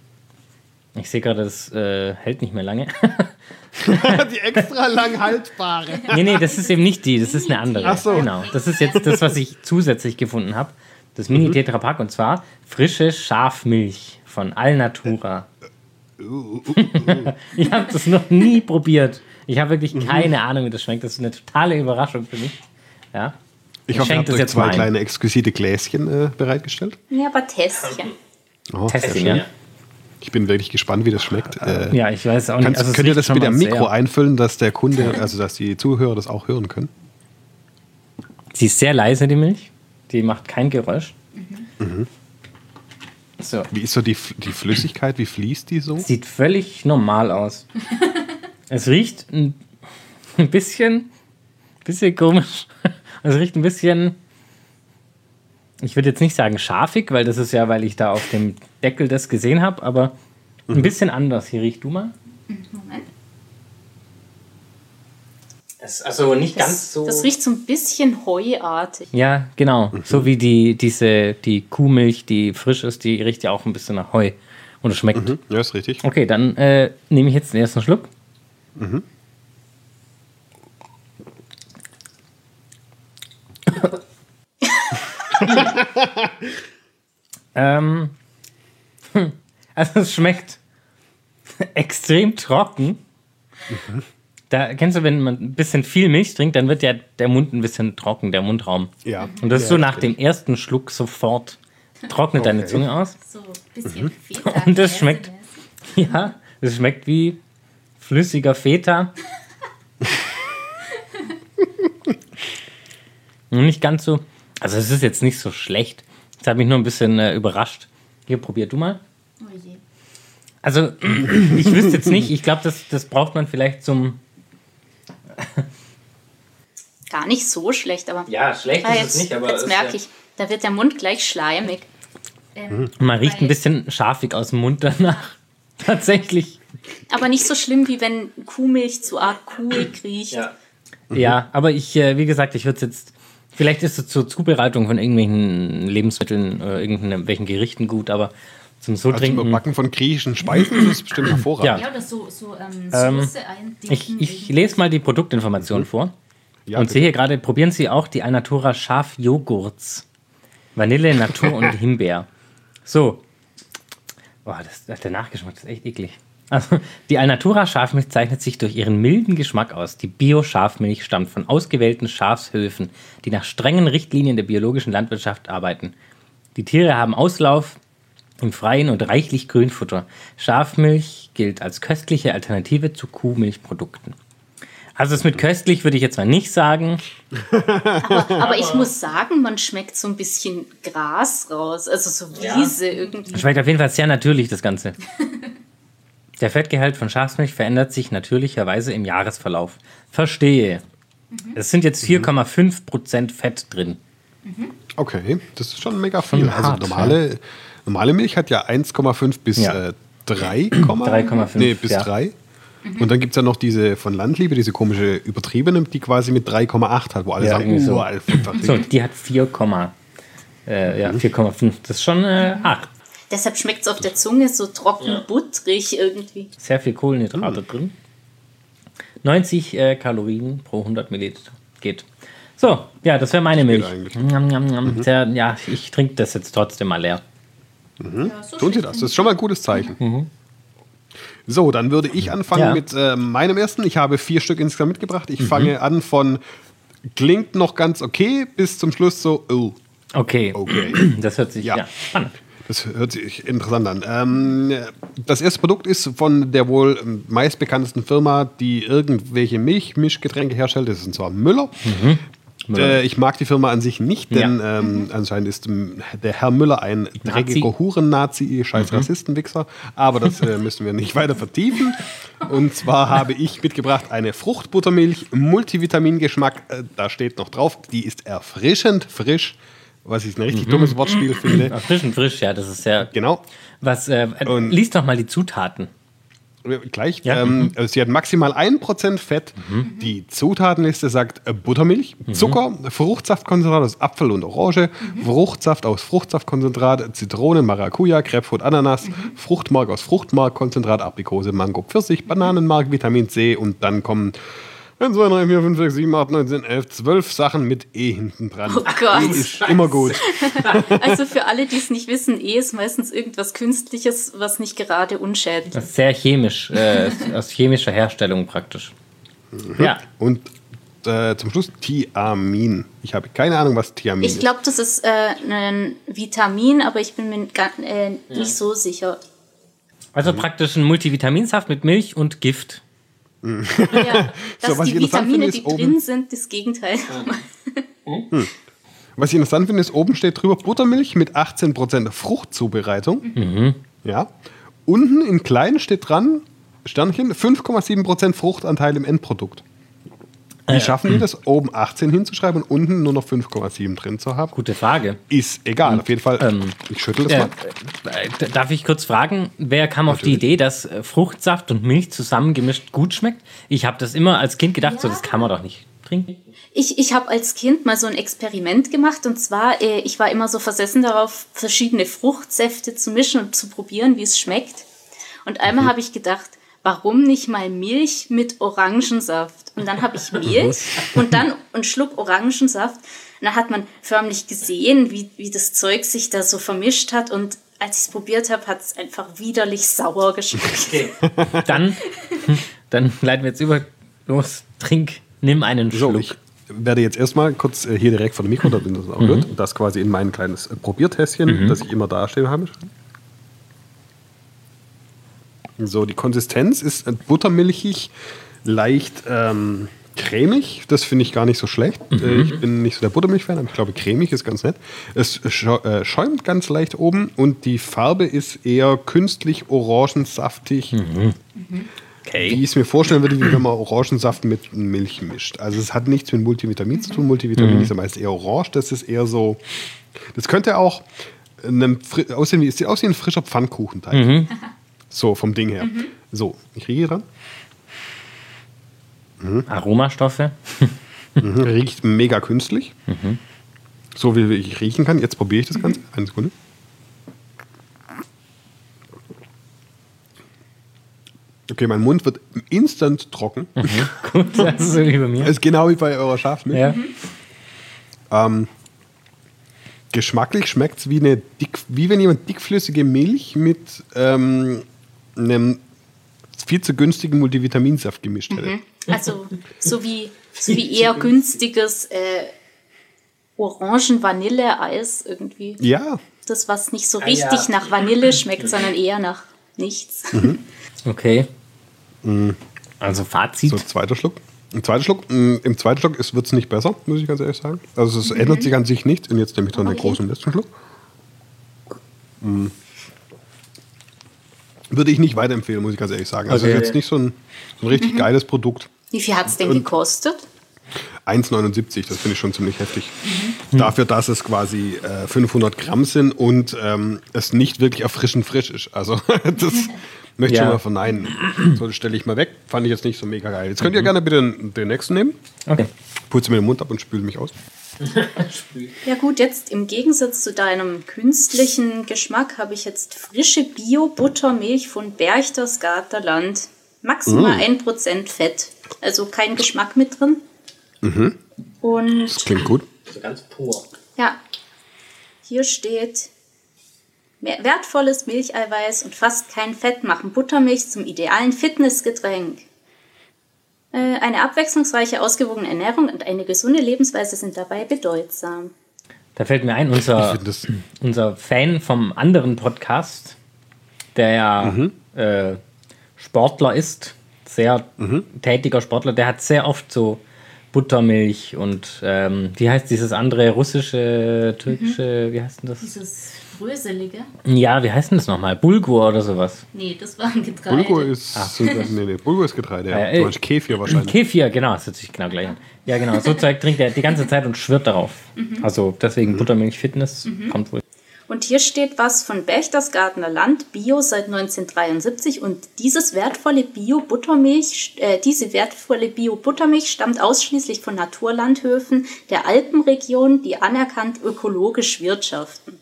Ich sehe gerade, das äh, hält nicht mehr lange. die extra lang haltbare. nee, nee, das ist eben nicht die, das ist eine andere. Ach so. Genau. Das ist jetzt das, was ich zusätzlich gefunden habe. Das Mini Tetra Pak und zwar frische Schafmilch von Alnatura. ich habe das noch nie probiert. Ich habe wirklich keine Ahnung, wie das schmeckt. Das ist eine totale Überraschung für mich. Ja. Ich hoffe, ihr habt euch zwei kleine exquisite Gläschen äh, bereitgestellt. Ja, aber Tässchen. Oh, Tässchen, ja. Ich bin wirklich gespannt, wie das schmeckt. Äh, ja, ich weiß auch nicht. Kannst, also könnt ihr das mit dem Mikro sehr. einfüllen, dass der Kunde, also dass die Zuhörer das auch hören können? Sie ist sehr leise, die Milch. Die macht kein Geräusch. Mhm. Mhm. So. Wie ist so die, die Flüssigkeit? Wie fließt die so? Sieht völlig normal aus. es riecht ein, ein bisschen, bisschen komisch. Es riecht ein bisschen, ich würde jetzt nicht sagen scharfig, weil das ist ja, weil ich da auf dem Deckel das gesehen habe, aber ein mhm. bisschen anders. Hier riech du mal. Moment. Das, also nicht das, ganz so. Das riecht so ein bisschen heuartig. Ja, genau. Mhm. So wie die, diese, die Kuhmilch, die frisch ist, die riecht ja auch ein bisschen nach Heu. Und es schmeckt. Mhm. Ja, ist richtig. Okay, dann äh, nehme ich jetzt den ersten Schluck. Mhm. ähm, also es schmeckt extrem trocken. Mhm. Da kennst du, wenn man ein bisschen viel Milch trinkt, dann wird ja der Mund ein bisschen trocken, der Mundraum. Ja. Und das ist so nach dem ersten Schluck sofort trocknet okay. deine Zunge aus. So, bisschen mhm. Feta. Und das schmeckt, ja, es schmeckt wie flüssiger Feta. Nicht ganz so, also es ist jetzt nicht so schlecht. Das hat mich nur ein bisschen äh, überrascht. Hier, probier du mal. Oh je. Also, ich wüsste jetzt nicht, ich glaube, das, das braucht man vielleicht zum Gar nicht so schlecht, aber. Ja, schlecht ah, ist jetzt, es nicht, aber. Jetzt merke ich, da wird der Mund gleich schleimig. Ähm, Man riecht ein bisschen scharfig aus dem Mund danach. Tatsächlich. Aber nicht so schlimm, wie wenn Kuhmilch zu arg kuhig riecht. Ja, ja aber ich, äh, wie gesagt, ich würde es jetzt. Vielleicht ist es zur Zubereitung von irgendwelchen Lebensmitteln oder irgendwelchen Gerichten gut, aber zum so also trinken. Zum Backen von griechischen Speisen ist es bestimmt hervorragend. Ja, oder so, so ähm, Soße ähm, ich, ich lese mal die Produktinformationen mhm. vor. Ja, und sehe hier gerade, probieren Sie auch die Alnatura Schafjoghurts. Vanille, Natur und Himbeer. So. Boah, das, der Nachgeschmack ist echt eklig. Also, die Alnatura Schafmilch zeichnet sich durch ihren milden Geschmack aus. Die Bio-Schafmilch stammt von ausgewählten Schafshöfen, die nach strengen Richtlinien der biologischen Landwirtschaft arbeiten. Die Tiere haben Auslauf, im Freien und reichlich Grünfutter. Schafmilch gilt als köstliche Alternative zu Kuhmilchprodukten. Also es mit köstlich würde ich jetzt mal nicht sagen. aber, aber, ich muss sagen, man schmeckt so ein bisschen Gras raus, also so Wiese ja. irgendwie. Schmeckt auf jeden Fall sehr natürlich das Ganze. Der Fettgehalt von Schafsmilch verändert sich natürlicherweise im Jahresverlauf. Verstehe. Mhm. Es sind jetzt 4,5% Fett drin. Mhm. Okay, das ist schon mega viel. Also normale, ja. Normale Milch hat ja 1,5 bis ja. äh, 3,5. Nee, bis ja. 3. Mhm. Und dann gibt es ja noch diese von Landliebe, diese komische übertriebene, die quasi mit 3,8 hat, wo alle ja, sagen, so. oh, so, die hat 4, äh, ja, 4,5. Das ist schon äh, 8. Deshalb schmeckt es auf der Zunge so trocken, ja. butterig irgendwie. Sehr viel Kohlenhydrate mhm. drin. 90 äh, Kalorien pro 100 Milliliter. Geht. So, ja, das wäre meine Milch. Njam, njam, njam. Mhm. Sehr, ja, ich trinke das jetzt trotzdem mal leer. Mhm. Ja, so Tun Sie das. Das ist schon mal ein gutes Zeichen. Mhm. So, dann würde ich anfangen ja. mit äh, meinem ersten. Ich habe vier Stück insgesamt mitgebracht. Ich mhm. fange an von klingt noch ganz okay bis zum Schluss so, oh. Okay. okay. Das hört sich ja, ja spannend. Das hört sich interessant an. Ähm, das erste Produkt ist von der wohl meistbekanntesten Firma, die irgendwelche Milchmischgetränke herstellt. Das ist zwar Müller. Mhm. Äh, ich mag die Firma an sich nicht, denn ja. ähm, anscheinend ist ähm, der Herr Müller ein dreckiger Huren-Nazi, scheiß mhm. Rassistenwichser. Aber das äh, müssen wir nicht weiter vertiefen. Und zwar habe ich mitgebracht eine Fruchtbuttermilch, Multivitamingeschmack. Äh, da steht noch drauf, die ist erfrischend frisch. Was ich ein richtig mhm. dummes Wortspiel finde. Erfrischend frisch, ja, das ist sehr. Genau. Was, äh, liest doch mal die Zutaten. Gleich. Ja. Ähm, also sie hat maximal 1% Fett. Die Zutatenliste sagt äh, Buttermilch, Zucker, Fruchtsaftkonzentrat aus Apfel und Orange, Fruchtsaft aus Fruchtsaftkonzentrat, Zitrone, Maracuja, Grapefruit, Ananas, Fruchtmark aus Fruchtmarkkonzentrat, Aprikose, Mango, Pfirsich, Bananenmark, Vitamin C und dann kommen 1, 2, 3, 4, 5, 6, 7, 8, 9, 10, 11, 12 Sachen mit E hinten dran. Oh Gott. E ist immer gut. Also für alle, die es nicht wissen, E ist meistens irgendwas Künstliches, was nicht gerade unschädlich Das ist. ist sehr chemisch, äh, aus chemischer Herstellung praktisch. Ja, Und äh, zum Schluss Thiamin. Ich habe keine Ahnung, was Thiamin Ich glaube, das ist äh, ein Vitamin, aber ich bin mir ga- äh, nicht so sicher. also praktisch ein Multivitaminsaft mit Milch und Gift. Ja, dass So, was die ich interessant Vitamine, finde, die ist oben- drin sind, das Gegenteil. Was ich interessant finde, ist, oben steht drüber Buttermilch mit 18% Fruchtzubereitung. Ja. Unten in klein steht dran, Sternchen, 5,7% Fruchtanteil im Endprodukt. Wie schaffen die das, oben 18 hinzuschreiben und unten nur noch 5,7 drin zu haben? Gute Frage. Ist egal, auf jeden Fall. Ähm, ich schüttel das Äh, mal. darf ich kurz fragen, wer kam auf die Idee, dass äh, Fruchtsaft und Milch zusammengemischt gut schmeckt? Ich habe das immer als Kind gedacht, so das kann man doch nicht trinken. Ich, ich habe als Kind mal so ein Experiment gemacht und zwar, äh, ich war immer so versessen darauf, verschiedene Fruchtsäfte zu mischen und zu probieren, wie es schmeckt. Und einmal habe ich gedacht, warum nicht mal Milch mit Orangensaft? Und dann habe ich Milch und dann einen Schluck Orangensaft. Und dann hat man förmlich gesehen, wie, wie das Zeug sich da so vermischt hat. Und als ich es probiert habe, hat es einfach widerlich sauer geschmeckt. Dann, dann leiten wir jetzt über. Los, trink, nimm einen So, Schluck. ich werde jetzt erstmal kurz äh, hier direkt vor dem Mikro, damit das auch Mhm. hört, das quasi in mein kleines äh, Probiertässchen, das ich immer dastehen habe. So, die Konsistenz ist äh, buttermilchig, leicht ähm, cremig. Das finde ich gar nicht so schlecht. Äh, ich bin nicht so der Buttermilch-Fan, aber ich glaube, cremig ist ganz nett. Es äh, schäumt ganz leicht oben und die Farbe ist eher künstlich orangensaftig. Wie Okay. ich es mir vorstellen würde, wie wenn man Orangensaft mit Milch mischt. Also es hat nichts mit Multivitamin zu tun. Multivitamin ist ja meist eher orange. Das ist eher so. Das könnte auch einem, aussehen wie, es sieht aus wie ein frischer Pfannkuchenteig. So, vom Ding her. So, ich rieche dran. Aromastoffe. Mhm. Riecht mega künstlich. So wie ich riechen kann. Jetzt probiere ich das Ganze. Eine Sekunde. Okay, mein Mund wird instant trocken. Gut, das ist so wie bei mir. Das ist genau wie bei eurer Schafmilch. Ja. Geschmacklich schmeckt es wie, eine dick, wie wenn jemand dickflüssige Milch mit ähm, einem viel zu günstigen Multivitaminsaft gemischt hätte. Also so wie, so wie eher günstiges äh, Orangen-Vanille-Eis irgendwie. Ja, Das, was nicht so richtig nach Vanille schmeckt, sondern eher nach nichts. Okay. Also Fazit. so zweiter Schluck. Ein zweiter Schluck. mm, Im zweiten Schluck wird es nicht besser, muss ich ganz ehrlich sagen. Also es ändert sich an sich nichts. Und jetzt nehme ich dann den Okay. großen letzten Schluck. Mm. Würde ich nicht weiterempfehlen, muss ich ganz ehrlich sagen. Also es Okay. ist jetzt nicht so ein, so ein richtig geiles Produkt. Wie viel hat es denn Und- gekostet? 1,79, das finde ich schon ziemlich heftig. Dafür, dass es quasi äh, 500 Gramm sind und ähm, es nicht wirklich erfrischend frisch ist. Also das möchte ich Ja. schon mal verneinen. So, das stelle ich mal weg. Fand ich jetzt nicht so mega geil. Jetzt könnt ihr gerne bitte den, nächsten nehmen. Okay. Putze mir den Mund ab und spüle mich aus. Ja gut, jetzt im Gegensatz zu deinem künstlichen Geschmack habe ich jetzt frische Bio-Buttermilch von Berchtesgadener Land. Maximal 1% Fett. Also kein Geschmack mit drin. Und Das klingt gut. Ganz pur. Ja, hier steht, mehr wertvolles Milcheiweiß und fast kein Fett machen Buttermilch zum idealen Fitnessgetränk. Äh, Eine abwechslungsreiche, ausgewogene Ernährung und eine gesunde Lebensweise sind dabei bedeutsam. Da fällt mir ein, unser, unser Fan vom anderen Podcast, der ja äh, Sportler ist, sehr tätiger Sportler, der hat sehr oft so Buttermilch und ähm, wie heißt dieses andere russische, türkische, wie heißt denn das? Dieses Bröselige. Ja, wie heißt denn das nochmal? Bulgur oder sowas? Nee, das war ein Getreide. Bulgur ist, nee, nee, Bulgur ist Getreide. Ja. Äh, äh, Du meinst Kefir wahrscheinlich. Kefir, genau, das hört sich genau gleich an. Ja, genau, so Zeug trinkt er die ganze Zeit und schwört darauf. Also deswegen Buttermilch Fitness kommt wohl. Und hier steht was von Berchtesgadener Land, Bio seit 1973. Und dieses wertvolle Bio-Buttermilch, äh, diese wertvolle Bio-Buttermilch stammt ausschließlich von Naturlandhöfen der Alpenregion, die anerkannt ökologisch wirtschaften.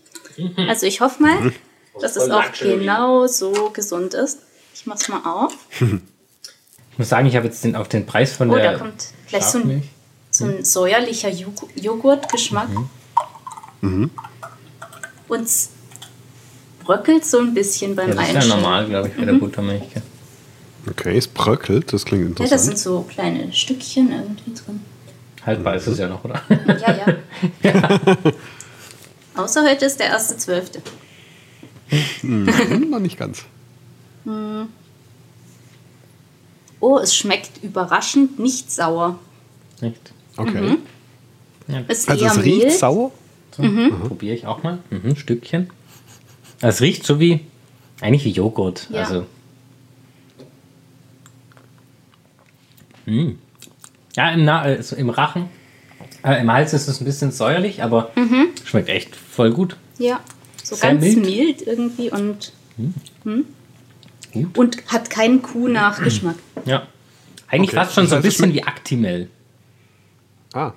Also ich hoffe mal, dass es auch genau so gesund ist. Ich mach's mal auf. Ich muss sagen, ich habe jetzt den, auch den Preis von Oh, der da kommt gleich so ein, so ein säuerlicher Joghurt- Joghurtgeschmack. Und es bröckelt so ein bisschen beim Ja, das ist ja normal, glaube ich, bei der Buttermilch. Okay, es bröckelt, das klingt Ja, interessant. das sind so kleine Stückchen irgendwie drin. Haltbar ist es ja noch, oder? Ja, ja. Außer heute ist der erste Zwölfte. Hm, noch nicht ganz. Oh, es schmeckt überraschend nicht sauer. Nicht? Okay. Es ist Also eher es riecht mild. sauer. So, probiere ich auch mal. Mhm, Stückchen. Es riecht so wie, eigentlich wie Joghurt. Ja. Also. Mm. Ja, im, Na äh, so im Rachen. Äh, Im Hals ist es ein bisschen säuerlich, aber schmeckt echt voll gut. Ja, so Sehr ganz mild. mild. irgendwie und, hm? und hat keinen Kuh-Nachgeschmack. Ja. Eigentlich Okay, fast schon so ein es bisschen wie Aktimel, Ah,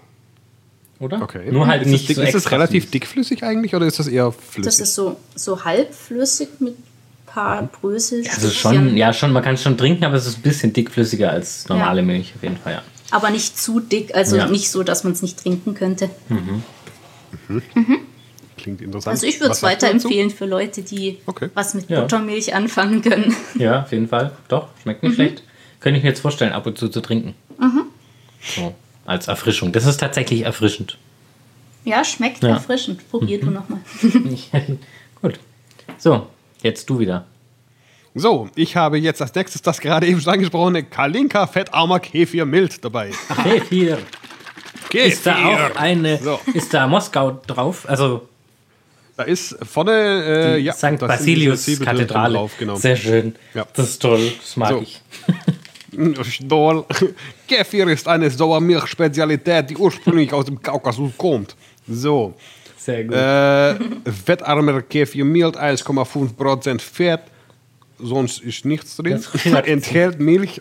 oder? okay. Nur halt ist nicht es, dick, so Ist es relativ süß. dickflüssig eigentlich oder ist das eher flüssig? Das ist so, so halbflüssig mit ein paar Brösel. Also schon, ja, schon, man kann es schon trinken, aber es ist ein bisschen dickflüssiger als normale Ja. Milch auf jeden Fall, ja. Aber nicht zu dick, also Ja. nicht so, dass man es nicht trinken könnte. Klingt interessant. Also ich würde es weiterempfehlen für Leute, die Okay. was mit Ja. Buttermilch anfangen können. Ja, auf jeden Fall. Doch, schmeckt Mhm. nicht schlecht. Könnte ich mir jetzt vorstellen, ab und zu zu trinken. So, als Erfrischung. Das ist tatsächlich erfrischend. Ja, schmeckt Ja. erfrischend. Probier du nochmal. Gut. So, jetzt du wieder. So, ich habe jetzt als nächstes das gerade eben schon angesprochene Kalinka fettarmer Kefir mild dabei. Kefir. Kefir. Ist da auch eine, So. ist da Moskau drauf? Also Da ist vorne äh, die ja, St. Basilius Kathedrale. drauf, genau. Sehr schön. Ja. Das ist toll. Das mag So. ich. Stol. Kefir ist eine Sauermilch-Spezialität, die ursprünglich aus dem Kaukasus kommt. So. Sehr gut. Äh, fettarmer Kefir mild, 1,5% Fett. Sonst ist nichts drin. Enthält Milch.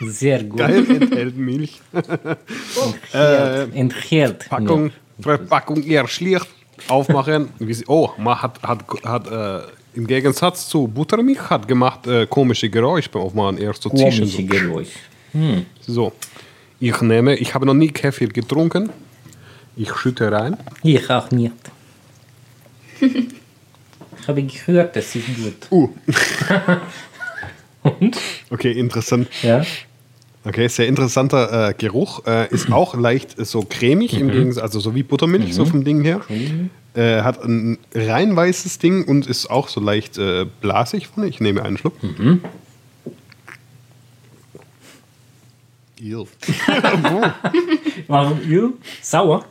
Sehr gut. Geil, enthält Milch. Enthält. Packung, Verpackung eher schlicht. Aufmachen. Oh, man hat, hat, hat äh, im Gegensatz zu Buttermilch hat gemacht äh, komische Geräusche beim Aufmachen. Erst so zischen. Komische So. Geräusch. so. Ich nehme, ich habe noch nie Kefir getrunken. Ich schütte rein. Ich auch nicht. Ich habe gehört, das ist gut. Uh, Und? okay, interessant. Ja. Okay, sehr interessanter äh, Geruch. Äh, ist auch leicht so cremig, im Gegensatz, also so wie Buttermilch, so vom Ding her. Äh, hat ein rein weißes Ding und ist auch so leicht äh, blasig. Ich nehme einen Schluck. Ew. Warum ihr? Sauer?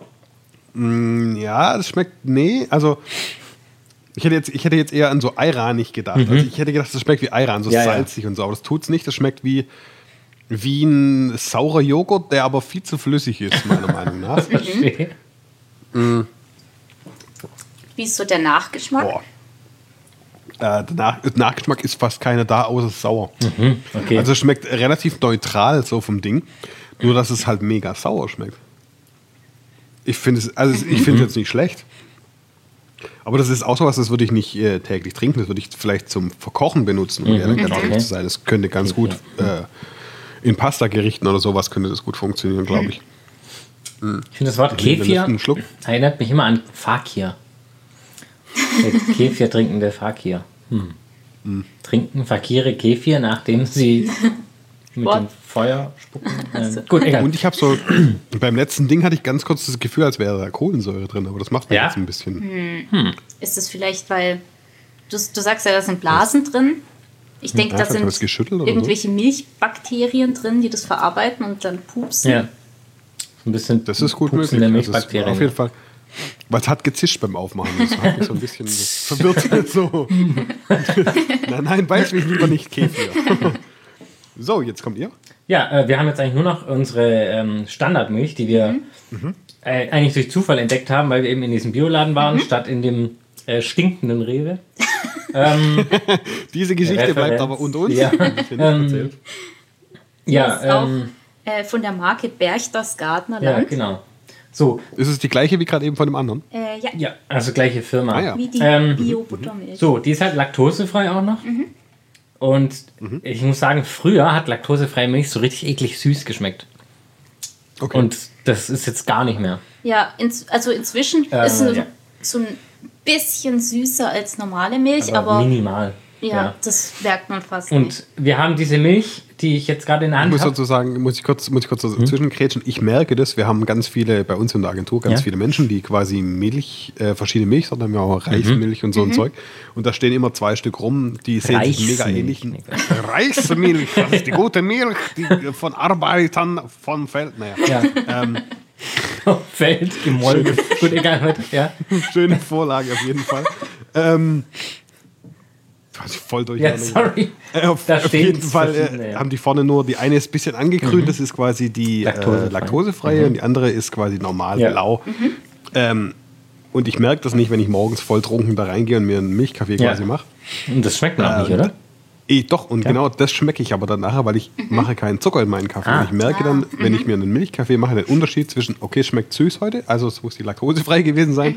Ja, das schmeckt. Nee, also. Ich hätte, jetzt, ich hätte jetzt eher an so Ayran gedacht. Also ich hätte gedacht, das schmeckt wie Ayran, so Ja, ja. salzig und so. Aber das tut's nicht. Das schmeckt wie, wie ein saurer Joghurt, der aber viel zu flüssig ist, meiner Meinung nach. Verstehe. Wie ist so der Nachgeschmack? Boah. Äh, der Nach Nachgeschmack ist fast keiner da, außer sauer. Okay. Also es schmeckt relativ neutral so vom Ding. Nur, dass es halt mega sauer schmeckt. Ich finde es, also ich finde es jetzt nicht schlecht. Aber das ist auch so was, das würde ich nicht äh, täglich trinken. Das würde ich vielleicht zum Verkochen benutzen, um ehrlich ganz okay. ehrlich zu sein. Das könnte ganz gut äh, in Pasta-Gerichten oder sowas könnte das gut funktionieren, glaube ich. ich finde das Wort Kefir erinnert mich immer an Fakir. Der Kefir trinkende Fakir. Hm. Trinken Fakire Kefir, nachdem sie mit What? dem Feuer spucken. Ähm, gut, egal. Und ich habe so, beim letzten Ding hatte ich ganz kurz das Gefühl, als wäre da Kohlensäure drin, aber das macht mir Ja? jetzt ein bisschen. Ist es vielleicht, weil du, du sagst ja, da sind Blasen drin. Ich denke, Ja, da sind geschüttelt oder so. irgendwelche Milchbakterien drin, die das verarbeiten und dann pupsen. ja. Ein bisschen Das ist gut Pupsen möglich. der Also Milchbakterien. auf jeden Fall. Es hat gezischt beim Aufmachen. Das hat mich so ein bisschen so verwirrt. So. nein, nein, weiß mich lieber nicht Kefir. so, jetzt kommt ihr. Ja, äh, wir haben jetzt eigentlich nur noch unsere ähm, Standardmilch, die wir Mhm. äh, eigentlich durch Zufall entdeckt haben, weil wir eben in diesem Bioladen waren, statt in dem äh, stinkenden Rewe. ähm, Diese Geschichte bleibt Referenz. aber unter uns. Ja. Ähm, erzählt. ja, ist auch ähm, äh, von der Marke Berchters ja, Gardnerland. genau. So, Ist es die gleiche wie gerade eben von dem anderen? Äh, ja, ja, also gleiche Firma. Ah, ja. wie die Ähm, Bio-Buttermilch. So, die ist halt laktosefrei auch noch. Und ich muss sagen, früher hat laktosefreie Milch so richtig eklig süß geschmeckt. Okay. Und das ist jetzt gar nicht mehr. Ja, ins, also inzwischen Äh, ist es ja. so ein bisschen süßer als normale Milch, Aber, aber, minimal. Ja, das merkt man fast nicht. Und wir haben diese Milch, die ich jetzt gerade in der ich Hand muss habe. dazu sagen, muss ich kurz, muss ich kurz zwischengrätschen. Ich merke das, wir haben ganz viele, bei uns in der Agentur, ganz Ja. viele Menschen, die quasi Milch, äh, verschiedene Milchsorten haben, ja auch Reismilch und so ein Zeug. Und da stehen immer zwei Stück rum, die sehen sich mega ähnlich. Reismilch, das ist die gute Milch die, von Arbeitern vom Feld. Naja, Ja. Feld gemolken. Gut, egal heute. Ja, schöne Vorlage auf jeden Fall. ähm, ich voll durch. ja sorry. Äh, auf, Da auf jeden Fall äh, ja. haben die vorne nur, die eine ist ein bisschen angegrünt, das ist quasi die Laktosefrei. laktosefreie, äh, laktosefreie und die andere ist quasi normal Ja. blau. Ähm, und ich merke das nicht, wenn ich morgens voll trunken da reingehe und mir einen Milchkaffee Ja. quasi mache. Und das schmeckt noch nicht, Ähm, oder? Eh, doch, und genau das schmecke ich aber dann nachher, weil ich mache keinen Zucker in meinen Kaffee. Ah. Und ich merke dann, wenn ich mir einen Milchkaffee mache, den Unterschied zwischen, okay, es schmeckt süß heute, also es muss die laktosefrei gewesen sein,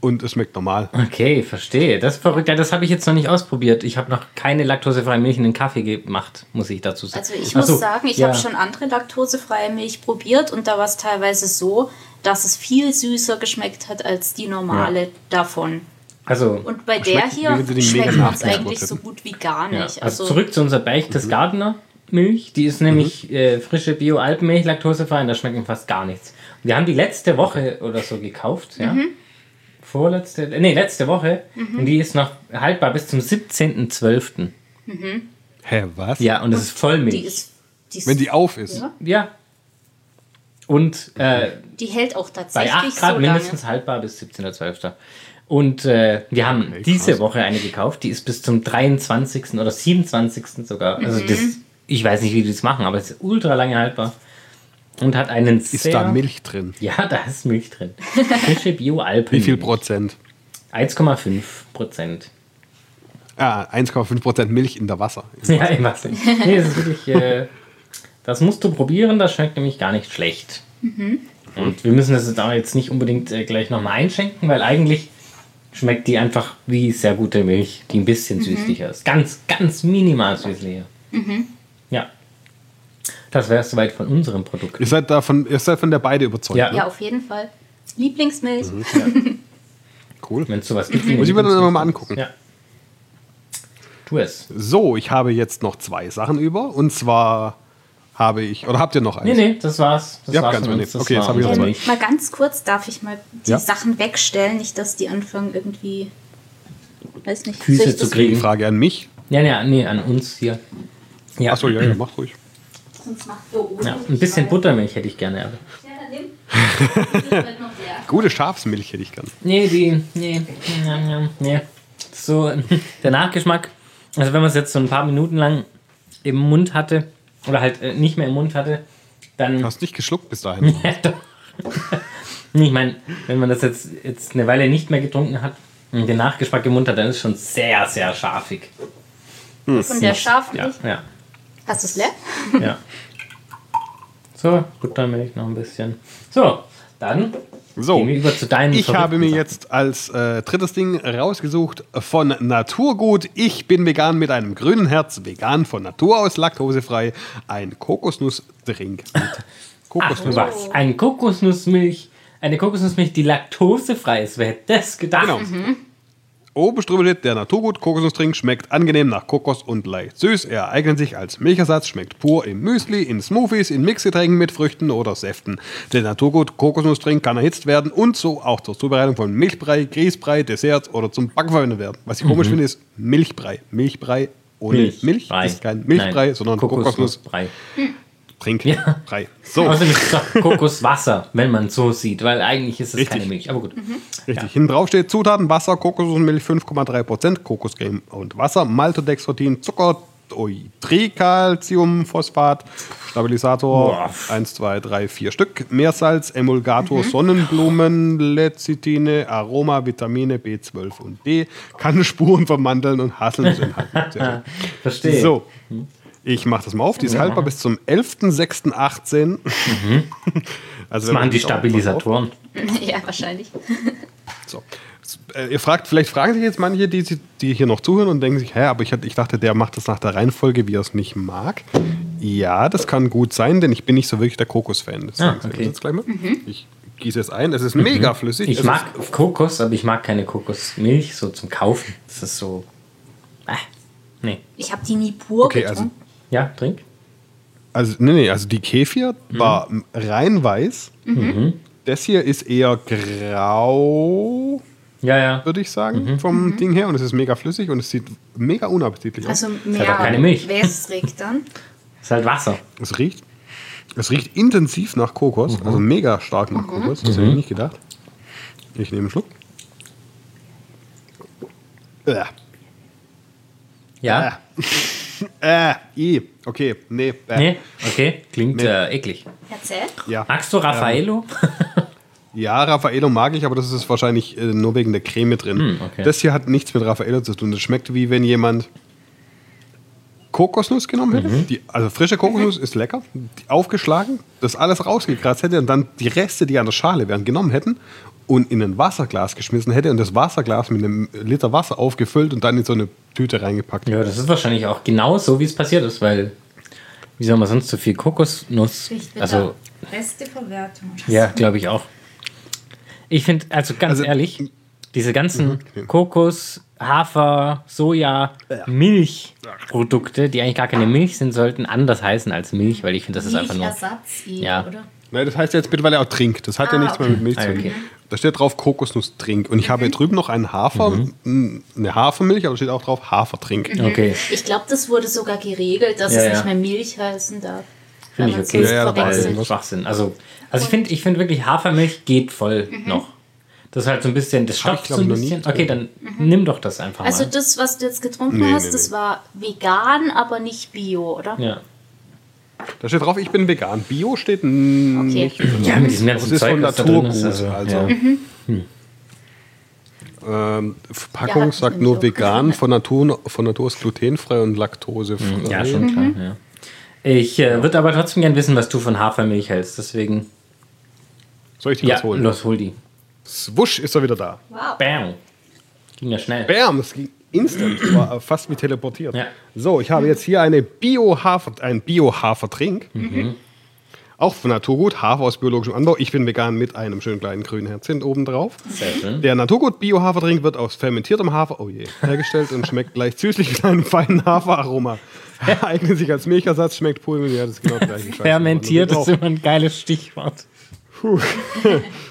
und es schmeckt normal. Okay, verstehe. Das ist verrückt. Ja, das habe ich jetzt noch nicht ausprobiert. Ich habe noch keine laktosefreie Milch in den Kaffee gemacht, muss ich dazu sagen. Also ich muss so, sagen, ich ja. habe schon andere laktosefreie Milch probiert und da war es teilweise so, dass es viel süßer geschmeckt hat als die normale davon. Also, Und bei der hier schmeckt man es eigentlich so gut wie gar ja. nicht. also zurück zu unserer Berchtesgadener Milch. Die ist nämlich äh, frische Bio-Alpenmilch, laktosefrei und da schmeckt fast gar nichts. Wir haben die letzte Woche oder so gekauft, ja. Vorletzte, nee, letzte Woche. Und die ist noch haltbar bis zum 17.12. Hä, was? Ja, und das ist Vollmilch. die ist, die, ist, Wenn die auf ist. Ja. ja. Und äh, die hält auch bei tatsächlich 8 Grad so mindestens lange. haltbar bis 17.12. Und äh, wir haben Okay, diese krass. Woche eine gekauft, die ist bis zum 23. oder 27. sogar. Also das, ich weiß nicht, wie die das machen, aber es ist ultra lange haltbar. Und hat einen Ist sehr... da Milch drin? Ja, da ist Milch drin. Frische Bio-Alpen. Wie viel Prozent? 1,5 Prozent. Ah, 1,5 Prozent Milch in der Wasser. Ja, im Wasser. Nee, das ist wirklich... Äh, das musst du probieren, das schmeckt nämlich gar nicht schlecht. Und wir müssen das jetzt auch jetzt nicht unbedingt äh, gleich nochmal einschenken, weil eigentlich schmeckt die einfach wie sehr gute Milch, die ein bisschen süßlicher ist. Ganz, ganz minimal süßlicher. Ja. Das wäre es soweit von unserem Produkt. Ihr seid davon, ihr seid von der beide überzeugt. Ja. Ja, auf jeden Fall. Lieblingsmilch. Cool. Wenn es sowas gibt. Muss ich mir dann mal angucken. Ja. Tu es. So, ich habe jetzt noch zwei Sachen über. Und zwar habe ich, oder habt ihr noch Nee, eins? nee, das war's. Das Ja, war's ganz uns. Das Okay, jetzt habe ich noch unsere zwei. Milch. Mal ganz kurz, darf ich mal die Ja. Sachen wegstellen, nicht, dass die anfangen irgendwie, weiß nicht, Füße zu das- kriegen. Die Frage an mich. Ja, ja, nee, an uns hier. Ja. Achso, ja, ja, macht ruhig. Sonst macht ohne ja. Ein bisschen weil- Buttermilch hätte ich gerne. Aber. Ja, dann nimm. Gute Schafsmilch hätte ich gern. Nee, die. Nee. Nee. So, der Nachgeschmack. Also, wenn man es jetzt so ein paar Minuten lang im Mund hatte, oder halt äh, nicht mehr im Mund hatte, dann. Du hast nicht geschluckt bis dahin. Ja, doch. ich meine, wenn man das jetzt, jetzt eine Weile nicht mehr getrunken hat und den Nachgeschmack im Mund hat, dann ist es schon sehr, sehr scharfig. Von der Schafmilch. Ja, ja. Hast du es leer? Ja. So, Buttermilch noch ein bisschen. So, dann So, gehen wir über zu deinen ich habe mir jetzt als äh, drittes Ding rausgesucht von Naturgut. Ich bin vegan mit einem grünen Herz, vegan von Natur aus, laktosefrei. Ein Kokosnussdrink mit Ach, Kokosnuss. was? Eine Kokosnussmilch, eine Kokosnussmilch, die laktosefrei ist. Wer hätte das gedacht? Genau. Oben steht, der Naturgut Kokosnussdrink schmeckt angenehm nach Kokos und leicht süß. Er eignet sich als Milchersatz, schmeckt pur im Müsli, in Smoothies, in Mixgetränken mit Früchten oder Säften. Der Naturgut Kokosnussdrink kann erhitzt werden und so auch zur Zubereitung von Milchbrei, Grießbrei, Desserts oder zum Backen verwendet werden. Was ich komisch finde, ist Milchbrei. Milchbrei ohne Milch, Brei. ist kein Milchbrei, Nein, sondern Kokosnussdrink. Kokosnussbrei. Ja. Brei. So, Außerdem ist es doch Kokoswasser, wenn man es so sieht, weil eigentlich ist es Richtig. keine Milch. Aber gut. Richtig. Hinten drauf steht Zutaten: Wasser, Kokosnussmilch 5,3%, Kokoscreme und Wasser, Maltodextrin, Zucker, Tricalciumphosphat, Stabilisator, Boah. 1, 2, 3, 4 Stück, Meersalz, Emulgator, Sonnenblumen, Lecithine, Aroma, Vitamine B12 und D, kann Spuren vermandeln und Haselnuss enthalten. Verstehe. So, ich mache das mal auf. Die ist haltbar bis zum 11.06.18. also Das machen die Stabilisatoren. ja, wahrscheinlich. So. Äh, Ihr fragt, vielleicht fragen sich jetzt manche, die, die hier noch zuhören und denken sich, hä, aber ich, hatte- ich dachte, der macht das nach der Reihenfolge, wie er es nicht mag. Ja, das kann gut sein, denn ich bin nicht so wirklich der Kokos-Fan. Das Ah, sagen Sie okay. jetzt gleich mal. Ich gieße es ein. Es ist mega flüssig. Ich es mag Ist, Kokos, aber ich mag keine Kokosmilch so zum Kaufen. Das ist so. Ah, nee. Ich habe die nie pur Okay, also- getrunken. Ja, trink. also, nee, nee, also die Kefir war rein weiß. Das hier ist eher grau, Ja, ja. würde ich sagen, vom Ding her. Und es ist mega flüssig und es sieht mega unappetitlich aus. Also mehr auch keine Milch. wässrig dann. Ist halt Wasser. Es riecht, es riecht intensiv nach Kokos, also mega stark nach Kokos. Das hätte ich nicht gedacht. Ich nehme einen Schluck. Äh, Ja? äh, i, okay, nee, äh, Nee? Okay. Klingt Nee. äh, eklig. Erzähl. ja. Magst du Raffaello? Ja, Raffaello mag ich, aber das ist wahrscheinlich äh, nur wegen der Creme drin. Hm, okay. Das hier hat nichts mit Raffaello zu tun. Das schmeckt wie wenn jemand Kokosnuss genommen hätte. Mhm. Die, also frische Kokosnuss ist lecker. Die aufgeschlagen, das alles rausgekratzt hätte und dann die Reste, die an der Schale wären, genommen hätten und in ein Wasserglas geschmissen hätte und das Wasserglas mit einem Liter Wasser aufgefüllt und dann in so eine Tüte reingepackt. Ja, das ist wahrscheinlich auch genau so, wie es passiert ist, weil wie soll man sonst so viel Kokosnuss? Also, Beste Verwertung. ja, glaube ich auch. Ich finde, also ganz Also- ehrlich, diese ganzen Mhm. Kokos, Hafer, Soja, Milchprodukte, die eigentlich gar keine Milch sind, sollten anders heißen als Milch, weil ich finde, das ist einfach nur. Milchersatz eher, Ja. oder? Nein, das heißt jetzt mittlerweile auch Trink. Das hat ja Ah, nichts mehr okay. mit Milch Ah, zu tun. okay. Da steht drauf Kokosnuss-Trink. Und ich habe hier drüben noch einen Hafer, Mhm. m, eine Hafermilch, aber da steht auch drauf Hafertrink. Okay, Ich glaube, das wurde sogar geregelt, dass Ja, es ja. nicht mehr Milch heißen darf. finde ich okay. Ja, ja. Schwachsinn. Also, also ich finde ich find wirklich Hafermilch geht voll noch. Das ist halt so ein bisschen, das stopft glaub so ein bisschen. Okay, dann nimm doch das einfach Also mal. das, was du jetzt getrunken Nee, hast, nee, das nee. war vegan, aber nicht bio, oder? Ja. Da steht drauf, ich bin vegan. Bio steht Okay. nicht. ja, mit diesem Das ganzen ist Zeug, von Naturgut. ist. Also, Also, ja. ähm, Ja, Verpackung hat sagt mich nur auch vegan, von Natur, von Natur ist glutenfrei und laktosefrei. ja, schon klar. Ja. Ich äh, würde aber trotzdem gern wissen, was du von Hafermilch hältst. Deswegen, Soll ich die ja, was holen? los, hol die. Swusch ist er wieder da. Bam. Ging ja schnell. Bam, das ging instant. War fast wie teleportiert. Ja. So, ich habe jetzt hier eine Bio-Hafer, ein Bio-Hafertrink. Auch von Naturgut, Hafer aus biologischem Anbau. Ich bin vegan mit einem schönen kleinen grünen Herzchen oben drauf. Sehr schön. Der Naturgut Bio-Hafertrink wird aus fermentiertem Hafer oh je, hergestellt und schmeckt leicht süßlich mit einem feinen Haferaroma. Eignet sich als Milchersatz, schmeckt pur. Ja, das ist genau. Scheiße. Fermentiert ist immer ein geiles Stichwort.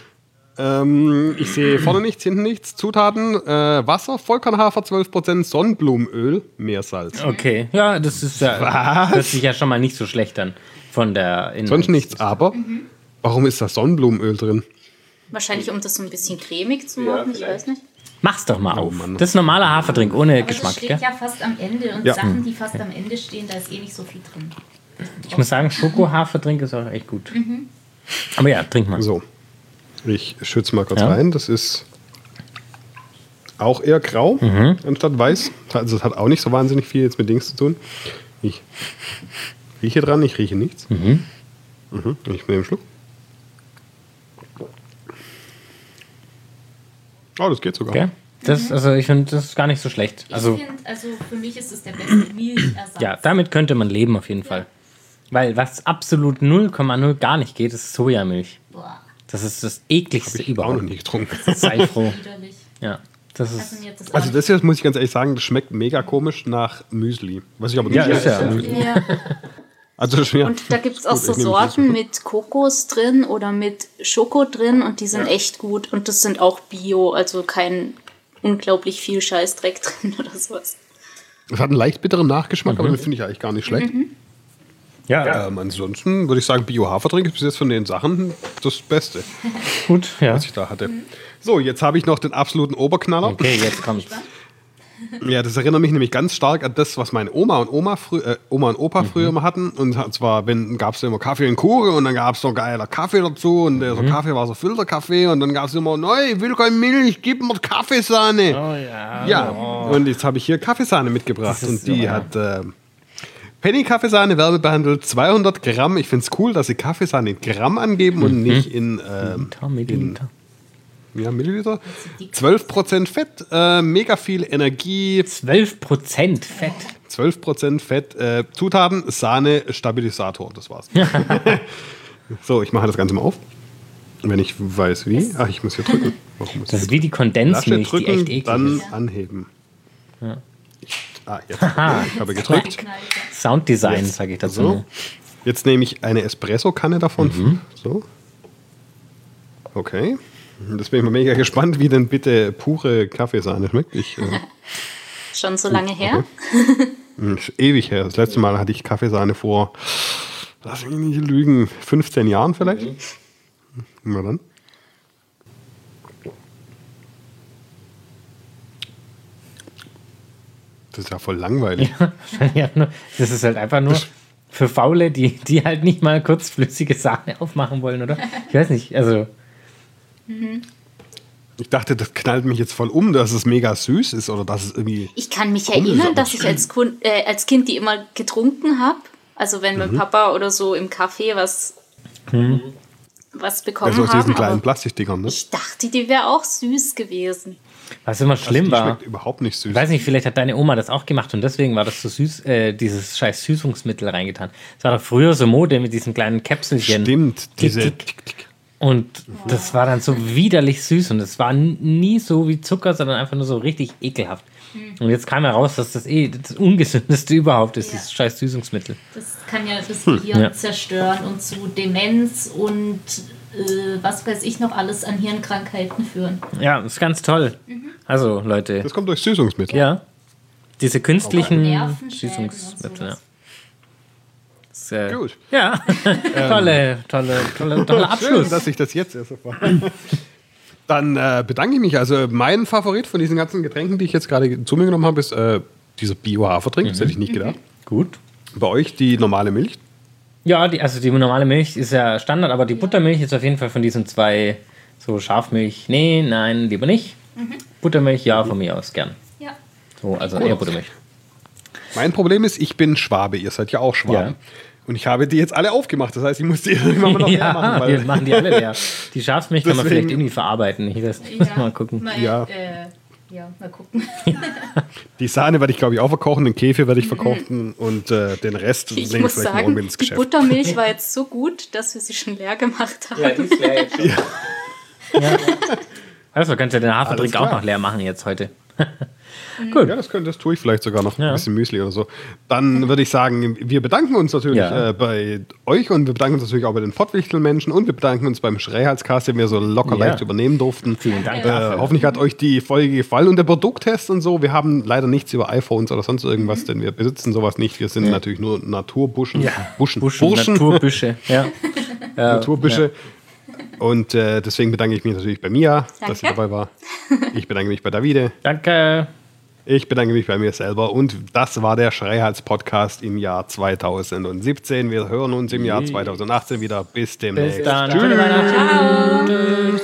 Ähm, ich sehe vorne nichts, hinten nichts. Zutaten: äh, Wasser, Vollkornhafer 12%, Sonnenblumenöl, Meersalz. Okay, ja, das ist ja, Was? hört sich ja schon mal nicht so schlecht an. Von der Inhalts- Sonst nichts, aber warum ist da Sonnenblumenöl drin? Wahrscheinlich, um das so ein bisschen cremig zu machen, ich weiß nicht. Mach's doch mal auf. Mann. Das ist normaler Hafertrink ohne Aber Geschmack, das steht gell? ja fast am Ende und Ja. Sachen, die fast am Ende stehen, da ist eh nicht so viel drin. Ich muss sagen, Schoko-Hafertrink ist auch echt gut. Aber ja, trink mal. So, ich schütze mal kurz Ja. rein. Das ist auch eher grau anstatt weiß. Also es hat auch nicht so wahnsinnig viel jetzt mit Dings zu tun. Ich rieche dran, ich rieche nichts. Mhm. Ich nehme einen Schluck. Oh, das geht sogar. Gell? Das, also ich finde, das ist gar nicht so schlecht. Also ich finde, also für mich ist es der beste Milchersatz. ja, damit könnte man leben auf jeden Fall. Weil was absolut 0,0 gar nicht geht, ist Sojamilch. Boah, Das ist das ekligste Ich auch noch überhaupt. nie getrunken. Sei froh. Ja, das Also ist. das Also auch- das hier muss ich ganz ehrlich sagen, das schmeckt mega komisch nach Müsli. Was ich aber nicht Ja, ist ja. Ja. Also schwer. Und da gibt es auch so Sorten mit Kokos drin oder mit Schoko drin und die sind echt gut. Und das sind auch Bio, also kein unglaublich viel Scheißdreck drin oder sowas. Es hat einen leicht bitteren Nachgeschmack, aber den finde ich eigentlich gar nicht schlecht. Ja, Ähm, ansonsten würde ich sagen, Bio-Hafertrink ist bis jetzt von den Sachen das Beste, gut. Ja. was ich da hatte. So, jetzt habe ich noch den absoluten Oberknaller. Okay, jetzt kommt's. Ja, das erinnert mich nämlich ganz stark an das, was meine Oma und Oma, frü äh, Oma und Opa früher immer hatten. Und zwar, wenn gab es immer Kaffee und Kuchen und dann gab es noch geiler Kaffee dazu und der so Kaffee war so Filterkaffee und dann gab es immer, neu, ich will keine Milch, gib mir Kaffeesahne. Oh ja. Ja, und jetzt habe ich hier Kaffeesahne mitgebracht und die so, ja. hat äh, Penny Kaffeesahne wärmebehandelt, 200 Gramm. Ich finde es cool, dass sie Kaffeesahne in Gramm angeben Mhm. und nicht in, ähm, Milliliter, Milliliter. ja, Milliliter. 12% Fett, äh, mega viel Energie, 12% Fett. 12% Fett, äh, Zutaten, Sahne, Stabilisator, das war's. so, ich mache das Ganze mal auf. Wenn ich weiß wie. Ach, ich muss hier drücken. Warum muss Das ich ist wie die Kondensmilch, die echt drücken, eklig dann ist. anheben. Ich, ah, jetzt. Aha. Ich habe gedrückt. Sounddesign, sage ich dazu. So. Jetzt nehme ich eine Espresso-Kanne davon. Mhm. So. Okay. Das bin ich mal mega gespannt, wie denn bitte pure Kaffeesahne schmeckt. Ich, äh, Schon so lange her. ist ewig her. Das letzte Mal hatte ich Kaffeesahne vor, lass mich nicht lügen, 15 Jahren vielleicht. Mhm. Na dann. Das ist ja voll langweilig. ja, das ist halt einfach nur für Faule, die, die halt nicht mal kurz flüssige Sahne aufmachen wollen, oder? Ich weiß nicht, also Ich dachte, das knallt mich jetzt voll um, dass es mega süß ist oder dass es irgendwie. Ich kann mich erinnern, dass ich als, Kun äh, als Kind die immer getrunken habe. Also wenn Mhm. mein Papa oder so im Café was, was bekommen Also aus diesen haben. kleinen Aber Plastikdingern, ne? ich dachte, die wäre auch süß gewesen. Was immer schlimm die war. schmeckt überhaupt nicht süß. Ich weiß nicht, vielleicht hat deine Oma das auch gemacht und deswegen war das so süß, äh, dieses scheiß Süßungsmittel reingetan. Es war doch früher so Mode mit diesen kleinen Käpselchen. Stimmt, Tick, diese. tick. Tick, tick. Und das war dann so widerlich süß und es war nie so wie Zucker, sondern einfach nur so richtig ekelhaft. Und jetzt kam heraus, dass das eh das ungesündeste überhaupt ist, Ja. dieses scheiß Süßungsmittel. Das kann ja das Gehirn Ja. zerstören und zu Demenz und äh, was weiß ich noch alles an Hirnkrankheiten führen. Ja, ist ganz toll. Also, Leute, Das kommt durch Süßungsmittel. ja, diese künstlichen Süßungsmittel, ja. Das, äh, Gut. Ja, tolle, tolle, tolle, toller Abschluss. Schön, dass ich das jetzt erst erfahre. Dann äh, bedanke ich mich. Also mein Favorit von diesen ganzen Getränken, die ich jetzt gerade zu mir genommen habe, ist äh, dieser Bio-Hafertrink. Das hätte ich nicht gedacht. Gut. Bei euch die normale Milch. Ja, die, also die normale Milch ist ja Standard, aber die Buttermilch ist auf jeden Fall von diesen zwei, so Schafmilch, nee, nein, lieber nicht. Buttermilch, ja, von mir aus, gern. Ja. So, also eher Buttermilch. Mein Problem ist, ich bin Schwabe. Ihr seid ja auch Schwaben. Ja. Und ich habe die jetzt alle aufgemacht. Das heißt, ich muss die irgendwann mal noch leer ja, machen. wir machen die alle leer. Die Schafsmilch kann man vielleicht irgendwie verarbeiten. Ich weiß, mal gucken. Mal, Ja. Äh, ja, mal gucken. die Sahne werde ich, glaube ich, auch verkochen. Den Käfer werde ich verkochen. Und äh, den Rest Ich nehme muss vielleicht sagen, morgen ins die Geschäft. Buttermilch war jetzt so gut, dass wir sie schon leer gemacht haben. Ja, die ist leer jetzt. Ja. Also kannst du den Haferdrink Alles auch noch leer machen jetzt heute. Gut. Ja, das, könnte, das tue ich vielleicht sogar noch. Ja. Ein bisschen Müsli oder so. Dann würde ich sagen, wir bedanken uns natürlich Ja. äh, bei euch und wir bedanken uns natürlich auch bei den Pottwichtelmenschen und wir bedanken uns beim Schreihalscast, den wir so locker Ja. leicht übernehmen durften. Vielen Dank Äh, hoffentlich hat euch die Folge gefallen und der Produkttest und so. Wir haben leider nichts über iPhones oder sonst irgendwas, denn wir besitzen sowas nicht. Wir sind natürlich nur Naturbuschen. Buschen. Buschen, Burschen. Naturbüsche. Ja. Naturbüsche. Und äh, deswegen bedanke ich mich natürlich bei Mia, dass sie Danke. dabei war. Ich bedanke mich bei Davide. Danke. Ich bedanke mich bei mir selber und das war der Schreihals-Podcast im Jahr 2017. Wir hören uns im Jahr 2018 wieder. Bis demnächst. Bis dann. Tschüss. Schöne Weihnachten.